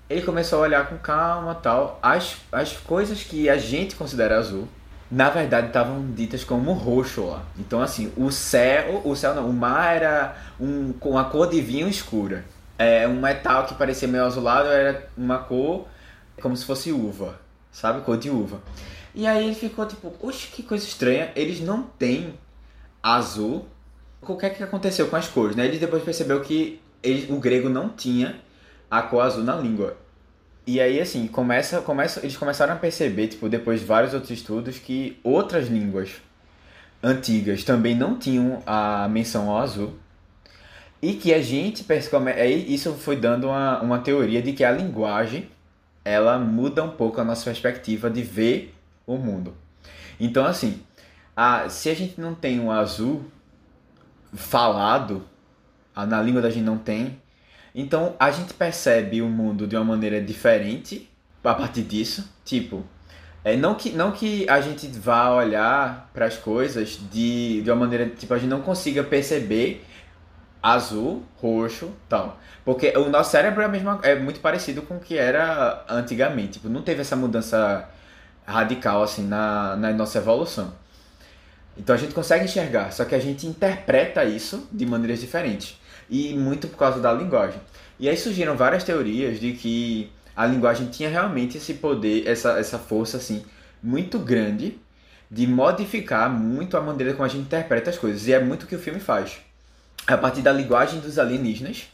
ele começou a olhar com calma tal. As, as coisas que a gente considera azul, na verdade estavam ditas como roxo lá. Então, assim, o céu, o céu não, o mar era um, com uma cor de vinho escura é, um metal que parecia meio azulado era uma cor como se fosse uva, sabe? Cor de uva. E aí ele ficou tipo, oxe, que coisa estranha, eles não têm azul. O que é que aconteceu com as cores, né? Ele depois percebeu que ele, o grego não tinha a cor azul na língua. E aí, assim, começa, começa, eles começaram a perceber, tipo, depois de vários outros estudos, que outras línguas antigas também não tinham a menção ao azul. E que a gente percebe, isso foi dando uma, uma teoria de que a linguagem ela muda um pouco a nossa perspectiva de ver o mundo. Então, assim, a, se a gente não tem o azul falado, a, na língua da gente não tem, então a gente percebe o mundo de uma maneira diferente a partir disso. Tipo, é, não, que, não que a gente vá olhar para as coisas de, de uma maneira, tipo, a gente não consiga perceber azul, roxo, tal. Porque o nosso cérebro é, é muito parecido com o que era antigamente. Tipo, não teve essa mudança radical assim na, na nossa evolução. Então a gente consegue enxergar, só que a gente interpreta isso de maneiras diferentes. E muito por causa da linguagem. E aí surgiram várias teorias de que a linguagem tinha realmente esse poder, essa, essa força assim, muito grande de modificar muito a maneira como a gente interpreta as coisas. E é muito o que o filme faz a partir da linguagem dos alienígenas,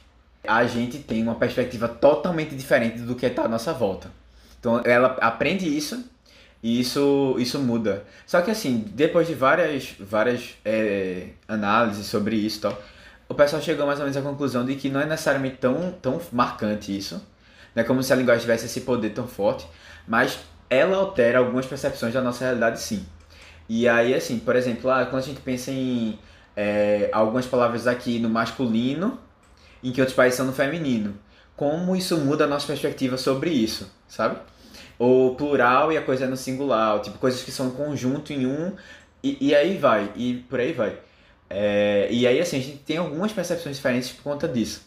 a gente tem uma perspectiva totalmente diferente do que está à nossa volta. Então ela aprende isso e isso, isso muda. Só que assim, depois de várias, várias é, análises sobre isso tal, o pessoal chegou mais ou menos à conclusão de que não é necessariamente tão, tão marcante isso. Não é como se a linguagem tivesse esse poder tão forte, mas ela altera algumas percepções da nossa realidade sim. E aí, assim, por exemplo, lá, quando a gente pensa em é, algumas palavras aqui no masculino, em que outros países são no feminino. Como isso muda a nossa perspectiva sobre isso, sabe? O plural e a coisa é no singular, tipo, coisas que são conjunto em um, e, e aí vai, e por aí vai. É, e aí, assim, a gente tem algumas percepções diferentes por conta disso.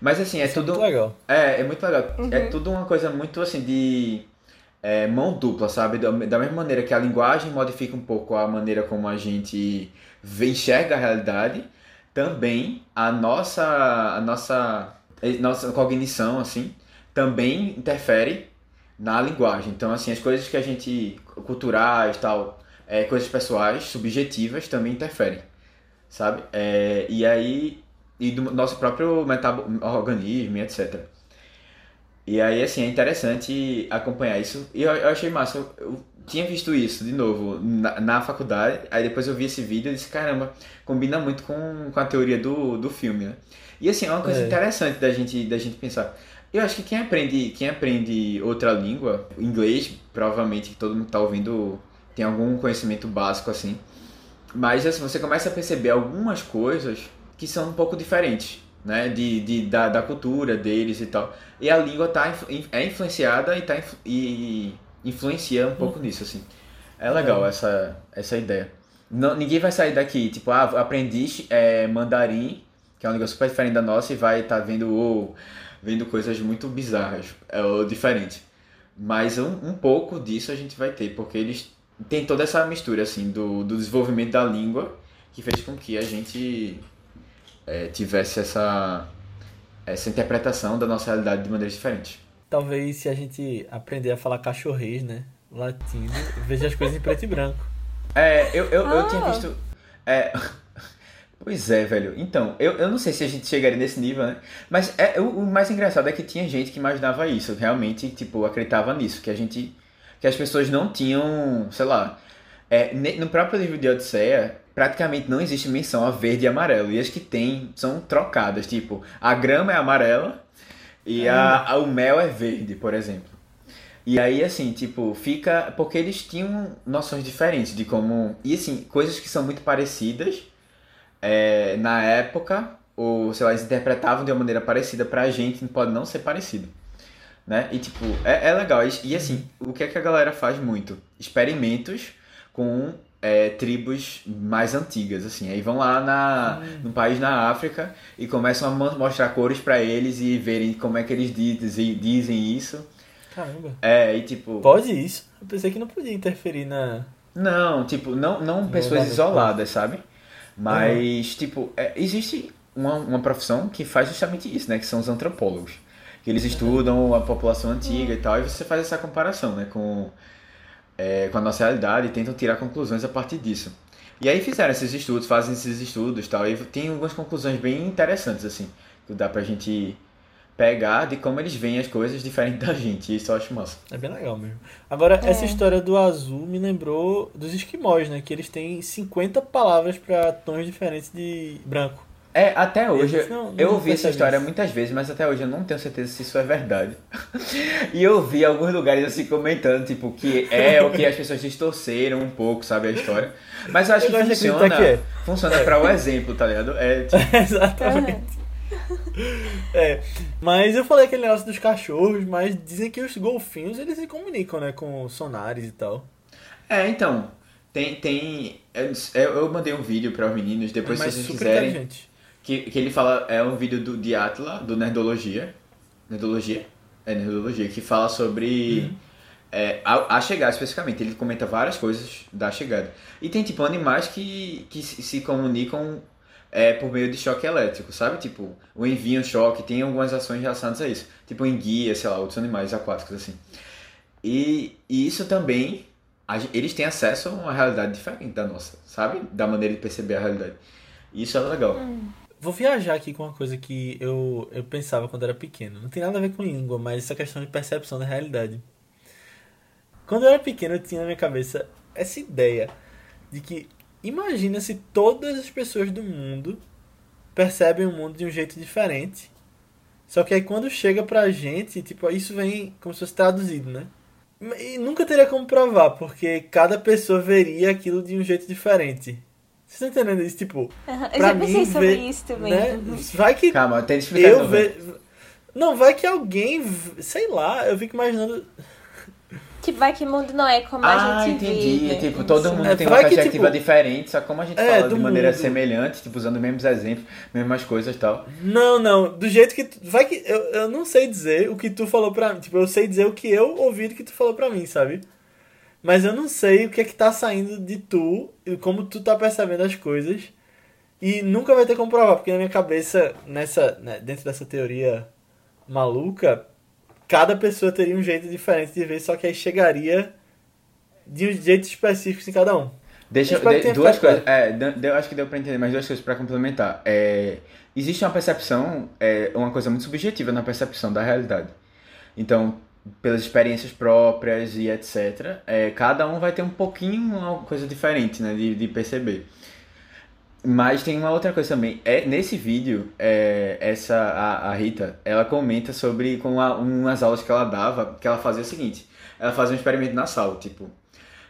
Mas, assim, é isso tudo. É muito legal. É, é muito legal. Uhum. É tudo uma coisa muito, assim, de é, mão dupla, sabe? Da, da mesma maneira que a linguagem modifica um pouco a maneira como a gente enxerga a realidade, também a nossa, a nossa, a nossa cognição, assim, também interfere na linguagem. Então, assim, as coisas que a gente, culturais, tal, é, coisas pessoais, subjetivas, também interferem, sabe? É, e aí, e do nosso próprio organismo, etc. E aí, assim, é interessante acompanhar isso. E eu, eu achei massa. Eu, eu, tinha visto isso de novo na, na, faculdade, aí depois eu vi esse vídeo e disse, caramba, combina muito com, com a teoria do, do filme, né? E assim, é uma coisa é. interessante da gente, da gente pensar. Eu acho que quem aprende, quem aprende outra língua, inglês, provavelmente que todo mundo está ouvindo tem algum conhecimento básico assim. Mas assim, você começa a perceber algumas coisas que são um pouco diferentes né, de, de, da, da cultura deles e tal. E a língua tá, é influenciada e, tá, e influencia um pouco nisso, assim. É legal é. essa, essa ideia. Não, ninguém vai sair daqui, tipo, ah, aprendi é, mandarim, que é um negócio super diferente da nossa, e vai estar tá vendo, ou, vendo coisas muito bizarras, ou diferentes. Mas um, um pouco disso a gente vai ter, porque eles têm toda essa mistura, assim, do, do desenvolvimento da língua, que fez com que a gente é, tivesse essa, essa interpretação da nossa realidade de maneiras diferentes. Talvez se a gente aprender a falar cachorrês, né? Latino, veja as coisas em preto e branco. É, eu, eu, ah. eu tinha ah. visto. É, pois é, velho. Então, eu, eu não sei se a gente chegaria nesse nível, né? Mas é, o, o mais engraçado é que tinha gente que imaginava isso, realmente, tipo, acreditava nisso, que a gente. Que as pessoas não tinham, sei lá. É, no próprio livro de Odisseia, praticamente não existe menção a verde e amarelo. E as que tem são trocadas. Tipo, a grama é amarela e a, a, o mel é verde, por exemplo. E aí, assim, tipo, fica. Porque eles tinham noções diferentes de como. E, assim, coisas que são muito parecidas é, na época, ou, sei lá, eles interpretavam de uma maneira parecida pra gente, pode não ser parecido. Né? E, tipo, é, é legal. E, e, assim, o que é que a galera faz muito? Experimentos com é, tribos mais antigas, assim. Aí vão lá na, hum. num país na África e começam a mostrar cores para eles e verem como é que eles dizem, dizem isso. Caramba. É, e tipo. Pode isso? Eu pensei que não podia interferir na. Não, tipo, não, não pessoas isoladas, sabe? Mas, uhum. tipo, é, existe uma, uma profissão que faz justamente isso, né? Que são os antropólogos. Que eles estudam a população antiga e tal, e você faz essa comparação, né? Com é, com a nossa realidade e tentam tirar conclusões a partir disso. E aí fizeram esses estudos, fazem esses estudos tal, e tem algumas conclusões bem interessantes, assim, que dá pra gente pegar de como eles veem as coisas diferente da gente, e isso eu acho massa. É bem legal mesmo. Agora, é. essa história do azul me lembrou dos esquimós, né, que eles têm 50 palavras para tons diferentes de branco. É, até hoje, não, não eu ouvi essa história isso. muitas vezes, mas até hoje eu não tenho certeza se isso é verdade. e eu vi alguns lugares assim comentando, tipo, que é o que as pessoas distorceram um pouco, sabe, a história. Mas eu acho eu que funciona, que é. funciona é. para o exemplo, tá ligado? É, tipo... Exatamente. É, mas eu falei aquele negócio dos cachorros, mas dizem que os golfinhos eles se comunicam, né, com sonares e tal. É, então, tem, tem, eu, eu mandei um vídeo para os meninos, depois se vocês quiserem que, que ele fala, é um vídeo do, de Atla, do Nerdologia. Nerdologia? É, Nerdologia, que fala sobre uhum. é, a, a, chegada especificamente. Ele comenta várias coisas da chegada. E tem, tipo, animais que, que se comunicam é, por meio de choque elétrico, sabe? Tipo, o envio, choque, tem algumas ações relacionadas a isso. Tipo, enguia, sei lá, outros animais aquáticos, assim. E, e isso também, a, eles têm acesso a uma realidade diferente da nossa, sabe? Da maneira de perceber a realidade. Isso é legal. Hum. Vou viajar aqui com uma coisa que eu, eu pensava quando era pequeno. Não tem nada a ver com língua, mas essa questão de percepção da realidade. Quando eu era pequeno, eu tinha na minha cabeça essa ideia de que imagina se todas as pessoas do mundo percebem o mundo de um jeito diferente. Só que aí quando chega pra gente, tipo, isso vem como se fosse traduzido, né? E nunca teria como provar, porque cada pessoa veria aquilo de um jeito diferente. Vocês estão entendendo isso? Tipo, uhum. eu já pensei mim, sobre ver, isso também. Né? Uhum. Vai que. Calma, tem que explicar. Eu ve... Não, vai que alguém. Sei lá, eu fico imaginando. Tipo, vai que o mundo não é como ah, a gente entendi. vive. Tipo, todo mundo é, tem uma perspectiva que, tipo, diferente, só como a gente é, fala de maneira mundo. semelhante, tipo, usando os mesmos exemplos, mesmas coisas e tal. Não, não. Do jeito que. Tu, vai que. Eu, eu não sei dizer o que tu falou pra mim. Tipo, eu sei dizer o que eu ouvi do que tu falou pra mim, sabe? Mas eu não sei o que é que tá saindo de tu e como tu tá percebendo as coisas. E nunca vai ter como provar, porque na minha cabeça, nessa, né, dentro dessa teoria maluca, cada pessoa teria um jeito diferente de ver, só que aí chegaria de um jeito específico em cada um. Deixa eu, de, duas coisas. É, eu acho que deu pra entender mais duas coisas para complementar. É, existe uma percepção, é, uma coisa muito subjetiva na percepção da realidade. Então, pelas experiências próprias e etc. É, cada um vai ter um pouquinho uma coisa diferente, né, de, de perceber. Mas tem uma outra coisa também. É, nesse vídeo, é, essa a, a, Rita, ela comenta sobre com a, umas aulas que ela dava, que ela fazia o seguinte. Ela fazia um experimento na sala, tipo...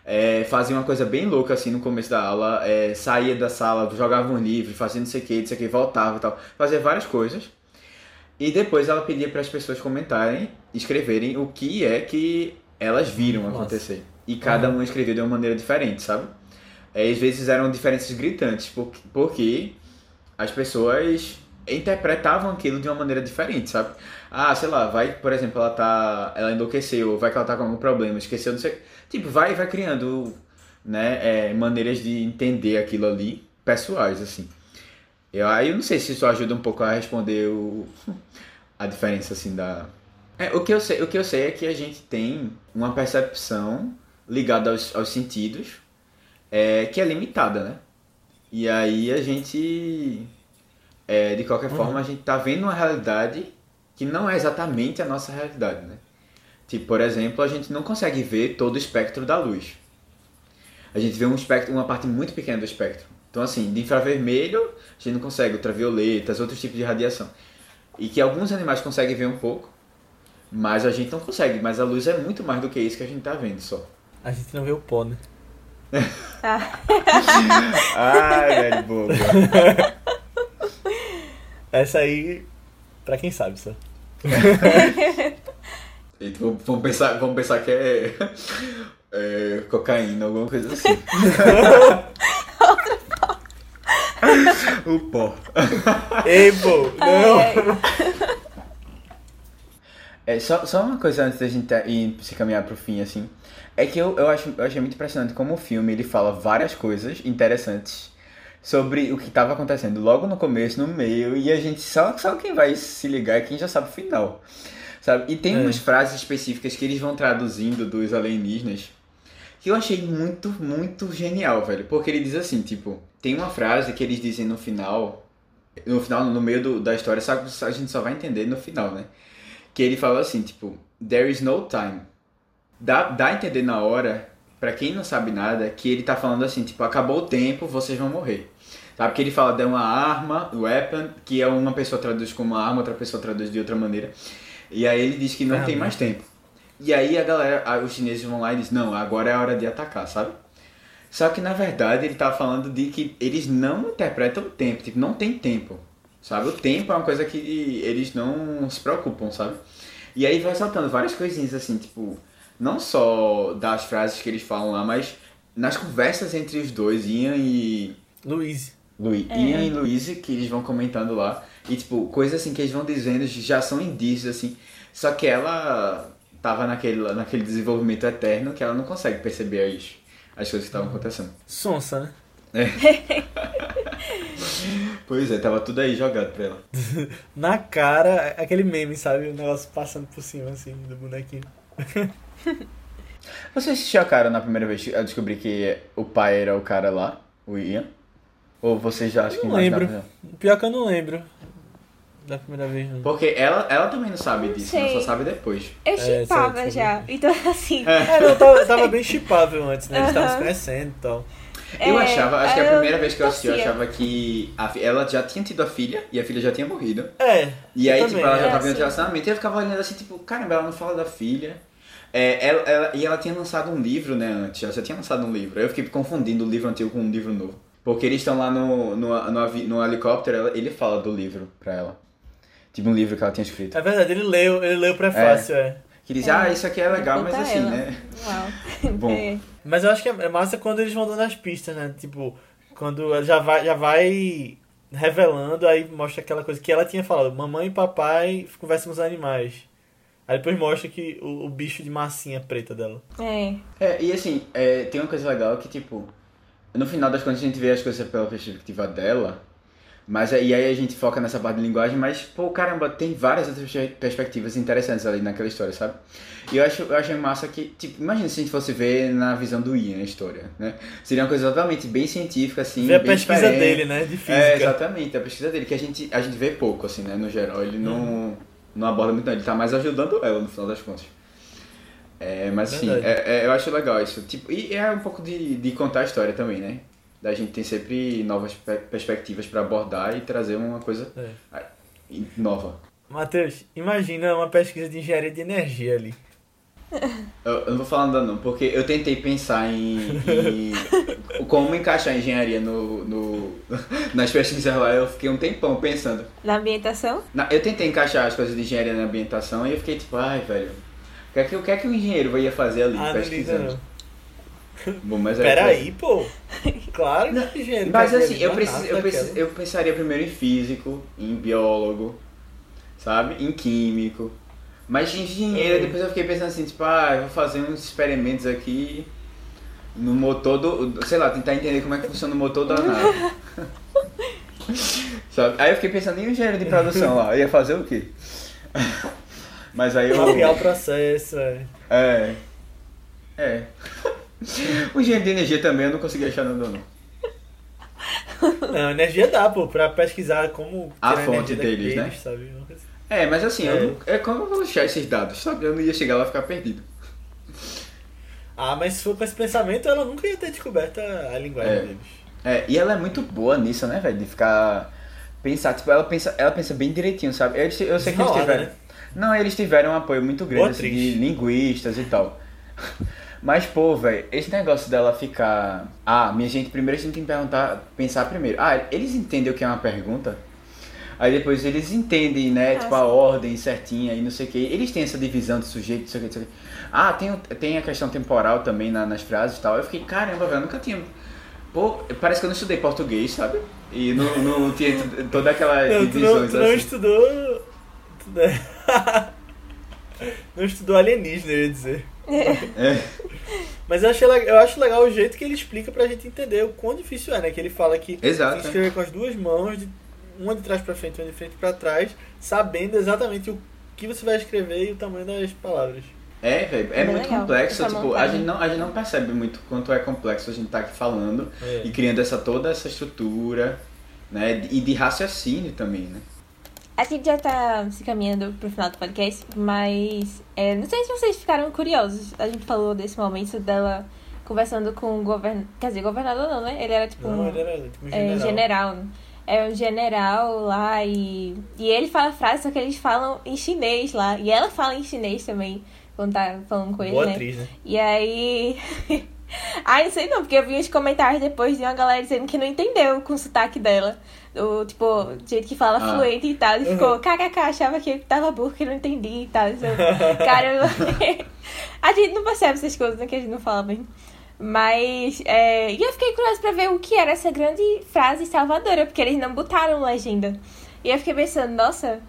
É, fazia uma coisa bem louca assim no começo da aula, é, saía da sala, jogava um livro, fazia não sei o que, não sei o que, voltava e tal. Fazia várias coisas. E depois ela pedia para as pessoas comentarem, escreverem o que é que elas viram Nossa. acontecer. E cada uhum. uma escreveu de uma maneira diferente, sabe? É, às vezes eram diferenças gritantes, porque, porque as pessoas interpretavam aquilo de uma maneira diferente, sabe? Ah, sei lá, vai, por exemplo, ela tá. Ela enlouqueceu, vai que ela tá com algum problema, esqueceu, não sei. Tipo, vai vai criando né, é, maneiras de entender aquilo ali, pessoais, assim. Eu, aí eu não sei se isso ajuda um pouco a responder o, a diferença, assim, da... É, o, que eu sei, o que eu sei é que a gente tem uma percepção ligada aos, aos sentidos é, que é limitada, né? E aí a gente, é, de qualquer uhum. forma, a gente tá vendo uma realidade que não é exatamente a nossa realidade, né? Tipo, por exemplo, a gente não consegue ver todo o espectro da luz. A gente vê um espectro, uma parte muito pequena do espectro. Então, assim, de infravermelho, a gente não consegue, ultravioletas, outros tipos de radiação. E que alguns animais conseguem ver um pouco, mas a gente não consegue. Mas a luz é muito mais do que isso que a gente tá vendo só. A gente não vê o pó, né? Ah. Ai, velho bobo. Essa aí, pra quem sabe só. Então, vamos, pensar, vamos pensar que é, é cocaína, alguma coisa assim. O pó. Ei, pô, não. É, só, só uma coisa antes da gente ir se caminhar pro fim, assim. É que eu, eu, acho, eu achei muito impressionante como o filme ele fala várias coisas interessantes sobre o que estava acontecendo logo no começo, no meio, e a gente só, só quem vai se ligar é quem já sabe o final. Sabe? E tem é. umas frases específicas que eles vão traduzindo dos alienígenas que eu achei muito, muito genial, velho. Porque ele diz assim, tipo, tem uma frase que eles dizem no final, no final, no meio do, da história, só a gente só vai entender no final, né? Que ele fala assim, tipo, there is no time. Dá, dá a entender na hora, para quem não sabe nada, que ele tá falando assim, tipo, acabou o tempo, vocês vão morrer. Sabe? Porque ele fala de uma arma, weapon, que é uma pessoa traduz como arma, outra pessoa traduz de outra maneira. E aí ele diz que não tem mais tempo. E aí a galera, os chineses vão lá e dizem, não, agora é a hora de atacar, sabe? Só que na verdade ele tá falando de que eles não interpretam o tempo, tipo, não tem tempo, sabe? O tempo é uma coisa que eles não se preocupam, sabe? E aí vai saltando várias coisinhas assim, tipo, não só das frases que eles falam lá, mas nas conversas entre os dois, Ian e. Luiz. Luiz. É. Ian e Luiz, que eles vão comentando lá. E, tipo, coisas assim que eles vão dizendo já são indícios, assim. Só que ela tava naquele, naquele desenvolvimento eterno que ela não consegue perceber as, as coisas que estavam acontecendo. Sonsa, né? É. pois é, tava tudo aí jogado pra ela. Na cara, aquele meme, sabe? O negócio passando por cima, assim, do bonequinho. Vocês se chocaram na primeira vez que eu descobri que o pai era o cara lá, o Ian? Ou vocês já acham que não lembro. Pior que eu não lembro da primeira vez, não. Porque ela, ela também não sabe disso, ela só sabe depois. Eu é, chipava é, já, então assim. É, não, tava, tava bem chipável antes, né? Eles estavam se conhecendo e tal. Eu é, achava, acho que a primeira vez que eu assisti, eu achava que a, ela já tinha tido a filha e a filha já tinha morrido. É. E aí, também, tipo, ela já é, tava vendo relacionamento e eu ficava olhando assim, tipo, caramba, ela não fala da filha. É, ela, ela, e ela tinha lançado um livro, né, antes. Ela já tinha lançado um livro. Eu fiquei confundindo o livro antigo com um livro novo. Porque eles estão lá no, no, no, no helicóptero, ele fala do livro pra ela. Tipo um livro que ela tinha escrito. É verdade, ele leu, ele leu o prefácio, é. é. Que diz, é. ah, isso aqui é legal, mas assim, ela. né? Uau. Bom. É. Mas eu acho que é massa quando eles vão dando as pistas, né? Tipo, quando já vai, já vai revelando, aí mostra aquela coisa que ela tinha falado, mamãe e papai conversam com os animais. Aí depois mostra que o, o, bicho de massinha preta dela. É. É, e assim, é, tem uma coisa legal que, tipo, no final das contas a gente vê as coisas pela perspectiva dela, mas e aí a gente foca nessa parte de linguagem, mas, pô, caramba, tem várias outras perspectivas interessantes ali naquela história, sabe? E eu acho, eu achei massa que, tipo, imagina se a gente fosse ver na visão do Ian a história, né? Seria uma coisa totalmente bem científica, assim. Ver a pesquisa diferente. dele, né? De física. É, exatamente, a pesquisa dele, que a gente, a gente vê pouco, assim, né? No geral, ele não, uhum. não aborda muito, não. Ele tá mais ajudando ela, no final das contas. É, mas assim, é, é, eu acho legal isso. Tipo, e é um pouco de, de contar a história também, né? Da gente tem sempre novas perspectivas para abordar e trazer uma coisa é. nova. Matheus, imagina uma pesquisa de engenharia de energia ali. Eu, eu não vou falar nada não, porque eu tentei pensar em, em como encaixar engenharia no, no, nas pesquisas lá, eu fiquei um tempão pensando. Na ambientação? Na, eu tentei encaixar as coisas de engenharia na ambientação e eu fiquei tipo, ai velho, que, é que, o que é que o engenheiro ia fazer ali ah, pesquisando? Bom, mas Peraí, pô. Claro que engenheiro. Mas assim, eu, preciso, eu, preciso, eu pensaria primeiro em físico, em biólogo, sabe? Em químico. Mas engenheiro, depois eu fiquei pensando assim, tipo, ah, eu vou fazer uns experimentos aqui no motor do. Sei lá, tentar entender como é que funciona o motor da nave. Sabe? Aí eu fiquei pensando em engenheiro de produção lá, eu ia fazer o quê? Mas aí eu. Mapear o processo, é. É. É. O engenheiro de energia também eu não consegui achar nada não. Não, energia dá, pô, pra pesquisar como. A fonte deles, né? Sabe? É, mas assim, é, eu, é como eu vou achar esses dados, sabe? Eu não ia chegar lá e ficar perdido. Ah, mas se for com esse pensamento, ela nunca ia ter descoberto a, a linguagem é. deles. É, e ela é muito boa nisso, né, velho? De ficar. Pensar, tipo, ela pensa, ela pensa bem direitinho, sabe? Eu, eu sei que eles tiveram. Né? Não, eles tiveram um apoio muito grande assim, de linguistas e tal. Mas, pô, velho, esse negócio dela ficar. Ah, minha gente, primeiro a gente tem que perguntar, pensar primeiro. Ah, eles entendem o que é uma pergunta? Aí depois eles entendem, né, tipo, a ordem certinha e não sei o que. Eles têm essa divisão de sujeito, não sei o que, não sei o que. Ah, tem, tem a questão temporal também na, nas frases e tal. Eu fiquei, caramba, velho, nunca tinha. Pô, parece que eu não estudei português, sabe? E não, não tinha toda aquela não, divisões tu não, tu não assim. estudou. não estudou alienígena, eu ia dizer. É. Mas eu, achei, eu acho legal o jeito que ele explica pra gente entender o quão difícil é, né? Que ele fala que Exato, tem que escrever com as duas mãos, de, uma de trás pra frente e uma de frente pra trás, sabendo exatamente o que você vai escrever e o tamanho das palavras. É, velho, é, é muito legal. complexo, Essa tipo, a gente, não, a gente não percebe muito quanto é complexo a gente tá aqui falando é. e criando essa, toda essa estrutura, né? E de raciocínio também, né? A gente já tá se caminhando pro final do podcast, mas é, não sei se vocês ficaram curiosos. A gente falou desse momento dela conversando com o governador. Quer dizer, governador não, né? Ele era tipo não, um. Ele era tipo um general. É, general. É um general lá e. E ele fala frase, só que eles falam em chinês lá. E ela fala em chinês também, quando tá falando com ele. Boa né? atriz, né? E aí. ah, não sei não, porque eu vi uns comentários depois de uma galera dizendo que não entendeu com o sotaque dela o, tipo, jeito que fala ah. fluente e tal. E uhum. ficou, kkk, achava que tava burro, que não entendi e tal. Então, cara, a gente não percebe essas coisas, né, que a gente não fala bem. Mas, é... e eu fiquei curiosa pra ver o que era essa grande frase salvadora, porque eles não botaram legenda. E eu fiquei pensando, nossa,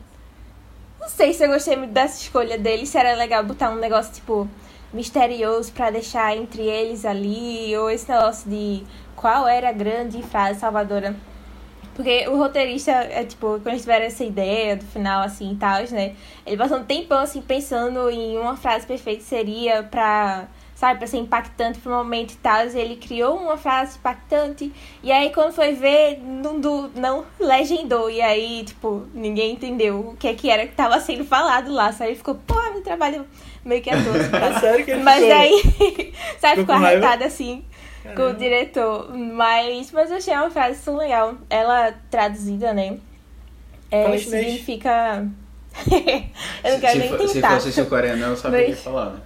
não sei se eu gostei muito dessa escolha deles, se era legal botar um negócio, tipo, misterioso para deixar entre eles ali, ou esse negócio de qual era a grande frase salvadora. Porque o roteirista, é tipo, quando eles tiveram essa ideia do final, assim, e tal, né? Ele passou um tempão, assim, pensando em uma frase perfeita que seria pra, sabe, pra ser impactante pro momento e tal. E ele criou uma frase impactante. E aí, quando foi ver, não, não legendou. E aí, tipo, ninguém entendeu o que é que era que tava sendo falado lá. Sabe? Ele ficou, porra, meu trabalho meio que à toa. É sério que ele Mas ficou... aí, sabe, ficou arretado assim com o diretor. Mas, mas eu achei uma frase tão legal. Ela traduzida, né? É, significa. eu não quero se nem for, tentar. Se fosse o coreano, eu saberia mas... falar, né?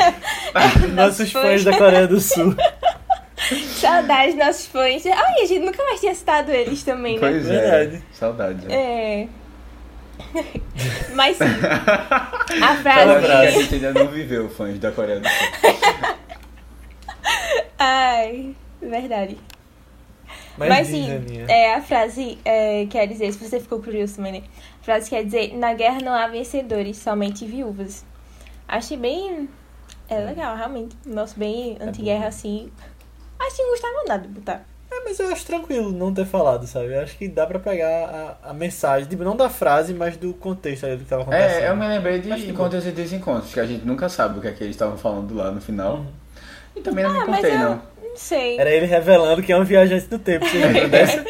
nossos fãs da Coreia do Sul. Saudades nossos fãs. Ai, a gente nunca mais tinha citado eles também, né? Pois é. Verdade. Saudades. É. Mas sim. A frase. que a gente ainda não viveu, fãs da Coreia do Sul. Ai, verdade. Mas, Mas sim, é, a frase é, quer dizer, se você ficou curioso também, né? A frase quer dizer, na guerra não há vencedores, somente viúvas. Achei bem. É legal, realmente. Nosso bem é anti-guerra assim. Acho que não gostava nada de botar. É, mas eu acho tranquilo não ter falado, sabe? Eu acho que dá pra pegar a, a mensagem, tipo, não da frase, mas do contexto aí do que tava acontecendo. É, eu me lembrei de encontros e desencontros, que a gente nunca sabe o que é que eles estavam falando lá no final. Uhum. E também não ah, me contei, não. Não sei. Era ele revelando que é um viajante do tempo, você lembra dessa?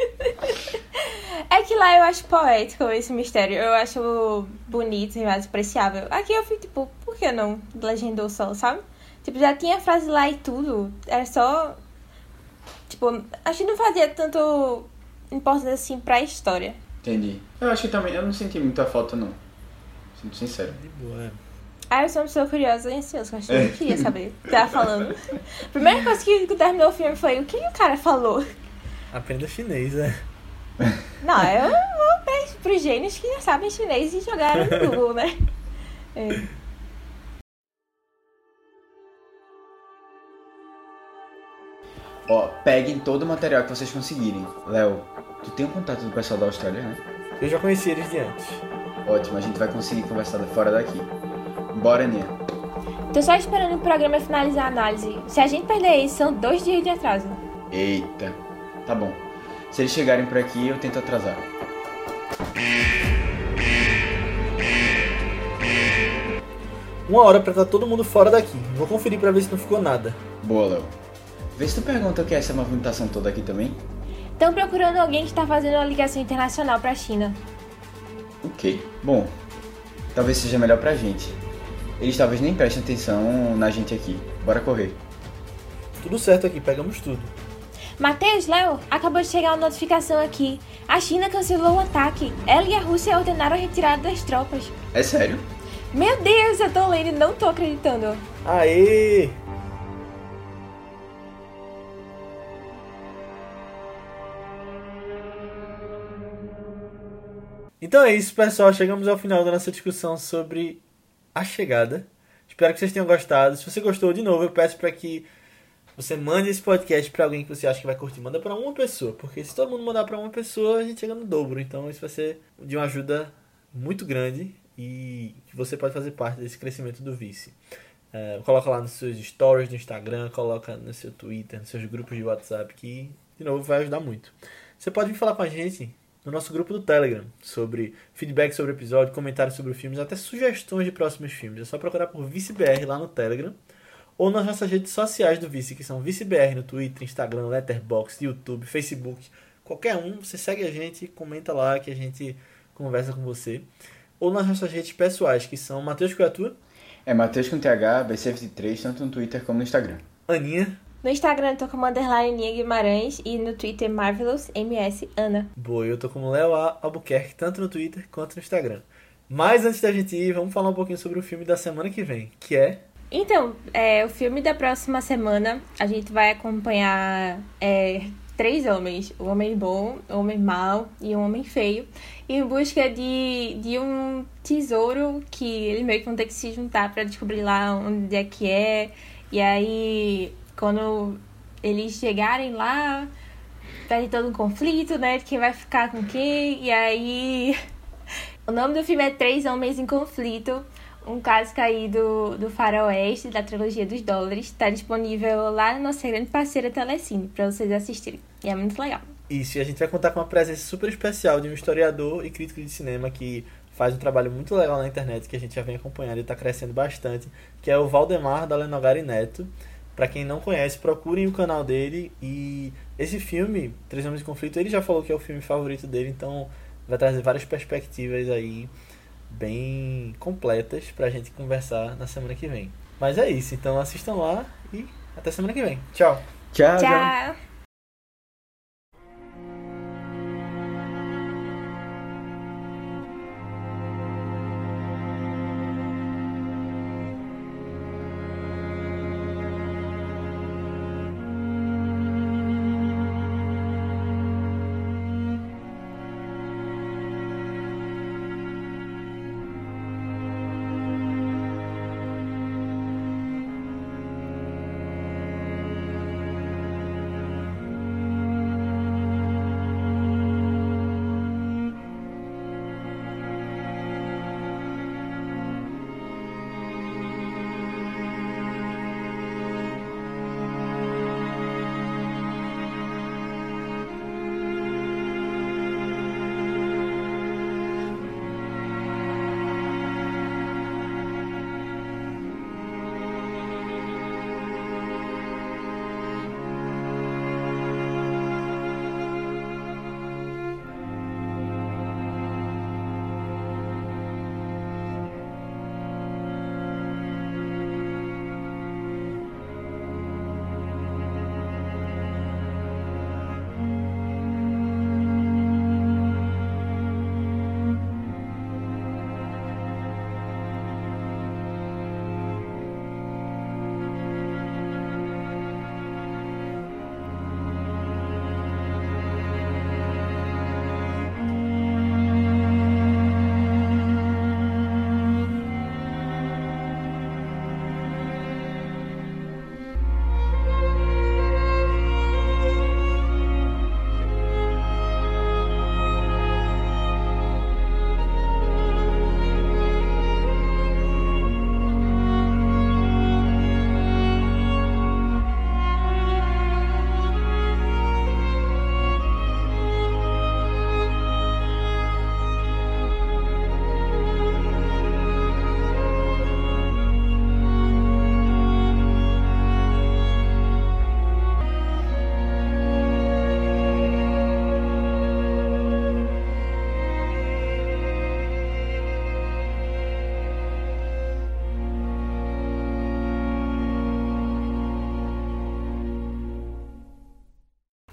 É que lá eu acho poético esse mistério. Eu acho bonito e mais apreciável. Aqui eu fico tipo, por que não legendou só, sabe? Tipo, já tinha a frase lá e tudo. Era só. Tipo, acho que não fazia tanto importância assim pra história. Entendi. Eu acho que também. Eu não senti muita falta, não. Sendo sincero. De boa, é. Ah, eu sou uma pessoa curiosa e ansiosa, eu achei que queria saber o que tava falando. A primeira coisa que terminou o filme foi o que o cara falou. Aprenda chinês, né? Não, eu vou pedir pros gênios que já sabem chinês e jogaram no Google, né? É. Ó, peguem todo o material que vocês conseguirem. Léo, tu tem o um contato do pessoal da Austrália, né? Eu já conheci eles de antes. Ótimo, a gente vai conseguir conversar fora daqui. Bora, Nia. Tô só esperando o programa finalizar a análise. Se a gente perder isso, são dois dias de atraso. Eita. Tá bom. Se eles chegarem por aqui, eu tento atrasar. Uma hora pra estar todo mundo fora daqui. Vou conferir pra ver se não ficou nada. Boa, Léo. Vê se tu pergunta o que é essa movimentação toda aqui também. Estão procurando alguém que está fazendo uma ligação internacional pra China. Ok. Bom, talvez seja melhor pra gente. Eles talvez nem prestem atenção na gente aqui. Bora correr. Tudo certo aqui, pegamos tudo. Matheus, Léo, acabou de chegar uma notificação aqui. A China cancelou o ataque. Ela e a Rússia ordenaram a retirada das tropas. É sério? Meu Deus, eu tô lendo e não tô acreditando. Aê! Então é isso, pessoal. Chegamos ao final da nossa discussão sobre a chegada. Espero que vocês tenham gostado. Se você gostou, de novo, eu peço para que você mande esse podcast para alguém que você acha que vai curtir. Manda para uma pessoa, porque se todo mundo mandar para uma pessoa, a gente chega no dobro. Então isso vai ser de uma ajuda muito grande e você pode fazer parte desse crescimento do Vice. É, coloca lá nos seus stories do Instagram, coloca no seu Twitter, nos seus grupos de WhatsApp, que de novo vai ajudar muito. Você pode vir falar com a gente no nosso grupo do Telegram sobre feedback sobre o episódio, comentários sobre filmes, até sugestões de próximos filmes. É só procurar por ViceBR lá no Telegram ou nas nossas redes sociais do Vice, que são ViceBR no Twitter, Instagram, Letterboxd, YouTube, Facebook, qualquer um. Você segue a gente, comenta lá que a gente conversa com você ou nas nossas redes pessoais, que são Matheus Criatura. É Matheus com TH, BC23, tanto no Twitter como no Instagram. Aninha. No Instagram eu tô como underline Aninha Guimarães e no Twitter Marvelous MS Ana. Boa, eu tô como Léo Albuquerque, tanto no Twitter quanto no Instagram. Mas antes da gente ir, vamos falar um pouquinho sobre o filme da semana que vem, que é então, é, o filme da próxima semana, a gente vai acompanhar é, três homens: o homem bom, o homem mau e o homem feio, em busca de, de um tesouro que eles meio que vão ter que se juntar para descobrir lá onde é que é. E aí, quando eles chegarem lá, vai ter todo um conflito, né? De quem vai ficar com quem. E aí. O nome do filme é Três Homens em Conflito um caso caído do faroeste da trilogia dos dólares está disponível lá na nossa grande parceira Telecine para vocês assistirem. E é muito legal. Isso, e a gente vai contar com uma presença super especial de um historiador e crítico de cinema que faz um trabalho muito legal na internet que a gente já vem acompanhando e está crescendo bastante, que é o Valdemar da Lenogari Neto. Para quem não conhece, procurem o canal dele e esse filme, Três Homens de Conflito, ele já falou que é o filme favorito dele, então vai trazer várias perspectivas aí bem completas pra gente conversar na semana que vem. Mas é isso, então assistam lá e até semana que vem. Tchau. Tchau. tchau.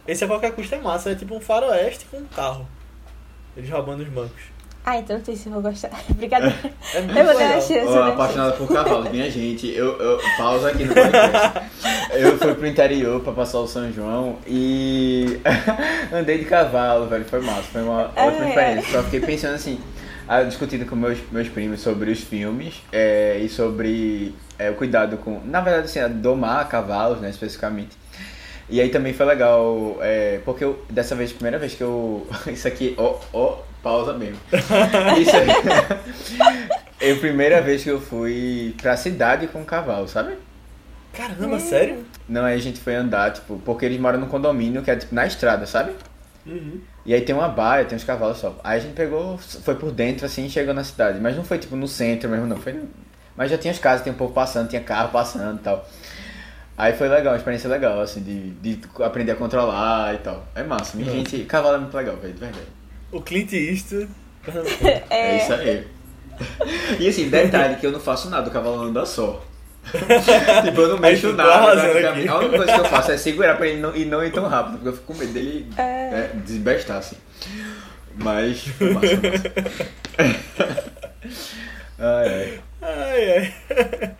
Esse a qualquer custo é massa, é tipo um faroeste com um carro. Eles roubando os bancos. Ah, então não sei se eu vou gostar. Obrigada. É muito Eu vou dar legal. uma chance. Né? apaixonado por cavalos, minha gente. Eu, eu pausa aqui no podcast. Eu fui pro interior pra passar o São João e andei de cavalo, velho. Foi massa, foi uma ótima É. experiência. Só fiquei pensando assim, discutindo com meus, meus primos sobre os filmes é, e sobre é, o cuidado com. Na verdade, assim, domar cavalos, né, especificamente. E aí também foi legal, é, porque eu, dessa vez, primeira vez que eu. Isso aqui, ó, ó, pausa mesmo. Isso aí. É a primeira vez que eu fui pra cidade com um cavalo, sabe? Caramba, sério? Não, aí a gente foi andar, tipo, porque eles moram num condomínio que é tipo na estrada, sabe? Uhum. E aí tem uma baia, tem uns cavalos só. Aí a gente pegou, foi por dentro assim e chegou na cidade. Mas não foi tipo no centro mesmo, não. Foi. Mas já tinha as casas, tinha um povo passando, tinha carro passando e tal. Aí foi legal, uma experiência legal, assim, de, de aprender a controlar e tal. É massa. Minha Uhum. gente, cavalo é muito legal, velho, de verdade. O Clint Eastwood. É. isso aí. E assim, detalhe que eu não faço nada, o cavalo anda só. tipo, eu não mexo tá nada. aqui. A única coisa que eu faço é segurar pra ele não, e não ir tão rápido, porque eu fico com medo dele É. é, desbestar, assim. Mas, foi massa, massa. ai, ai. Ai, ai.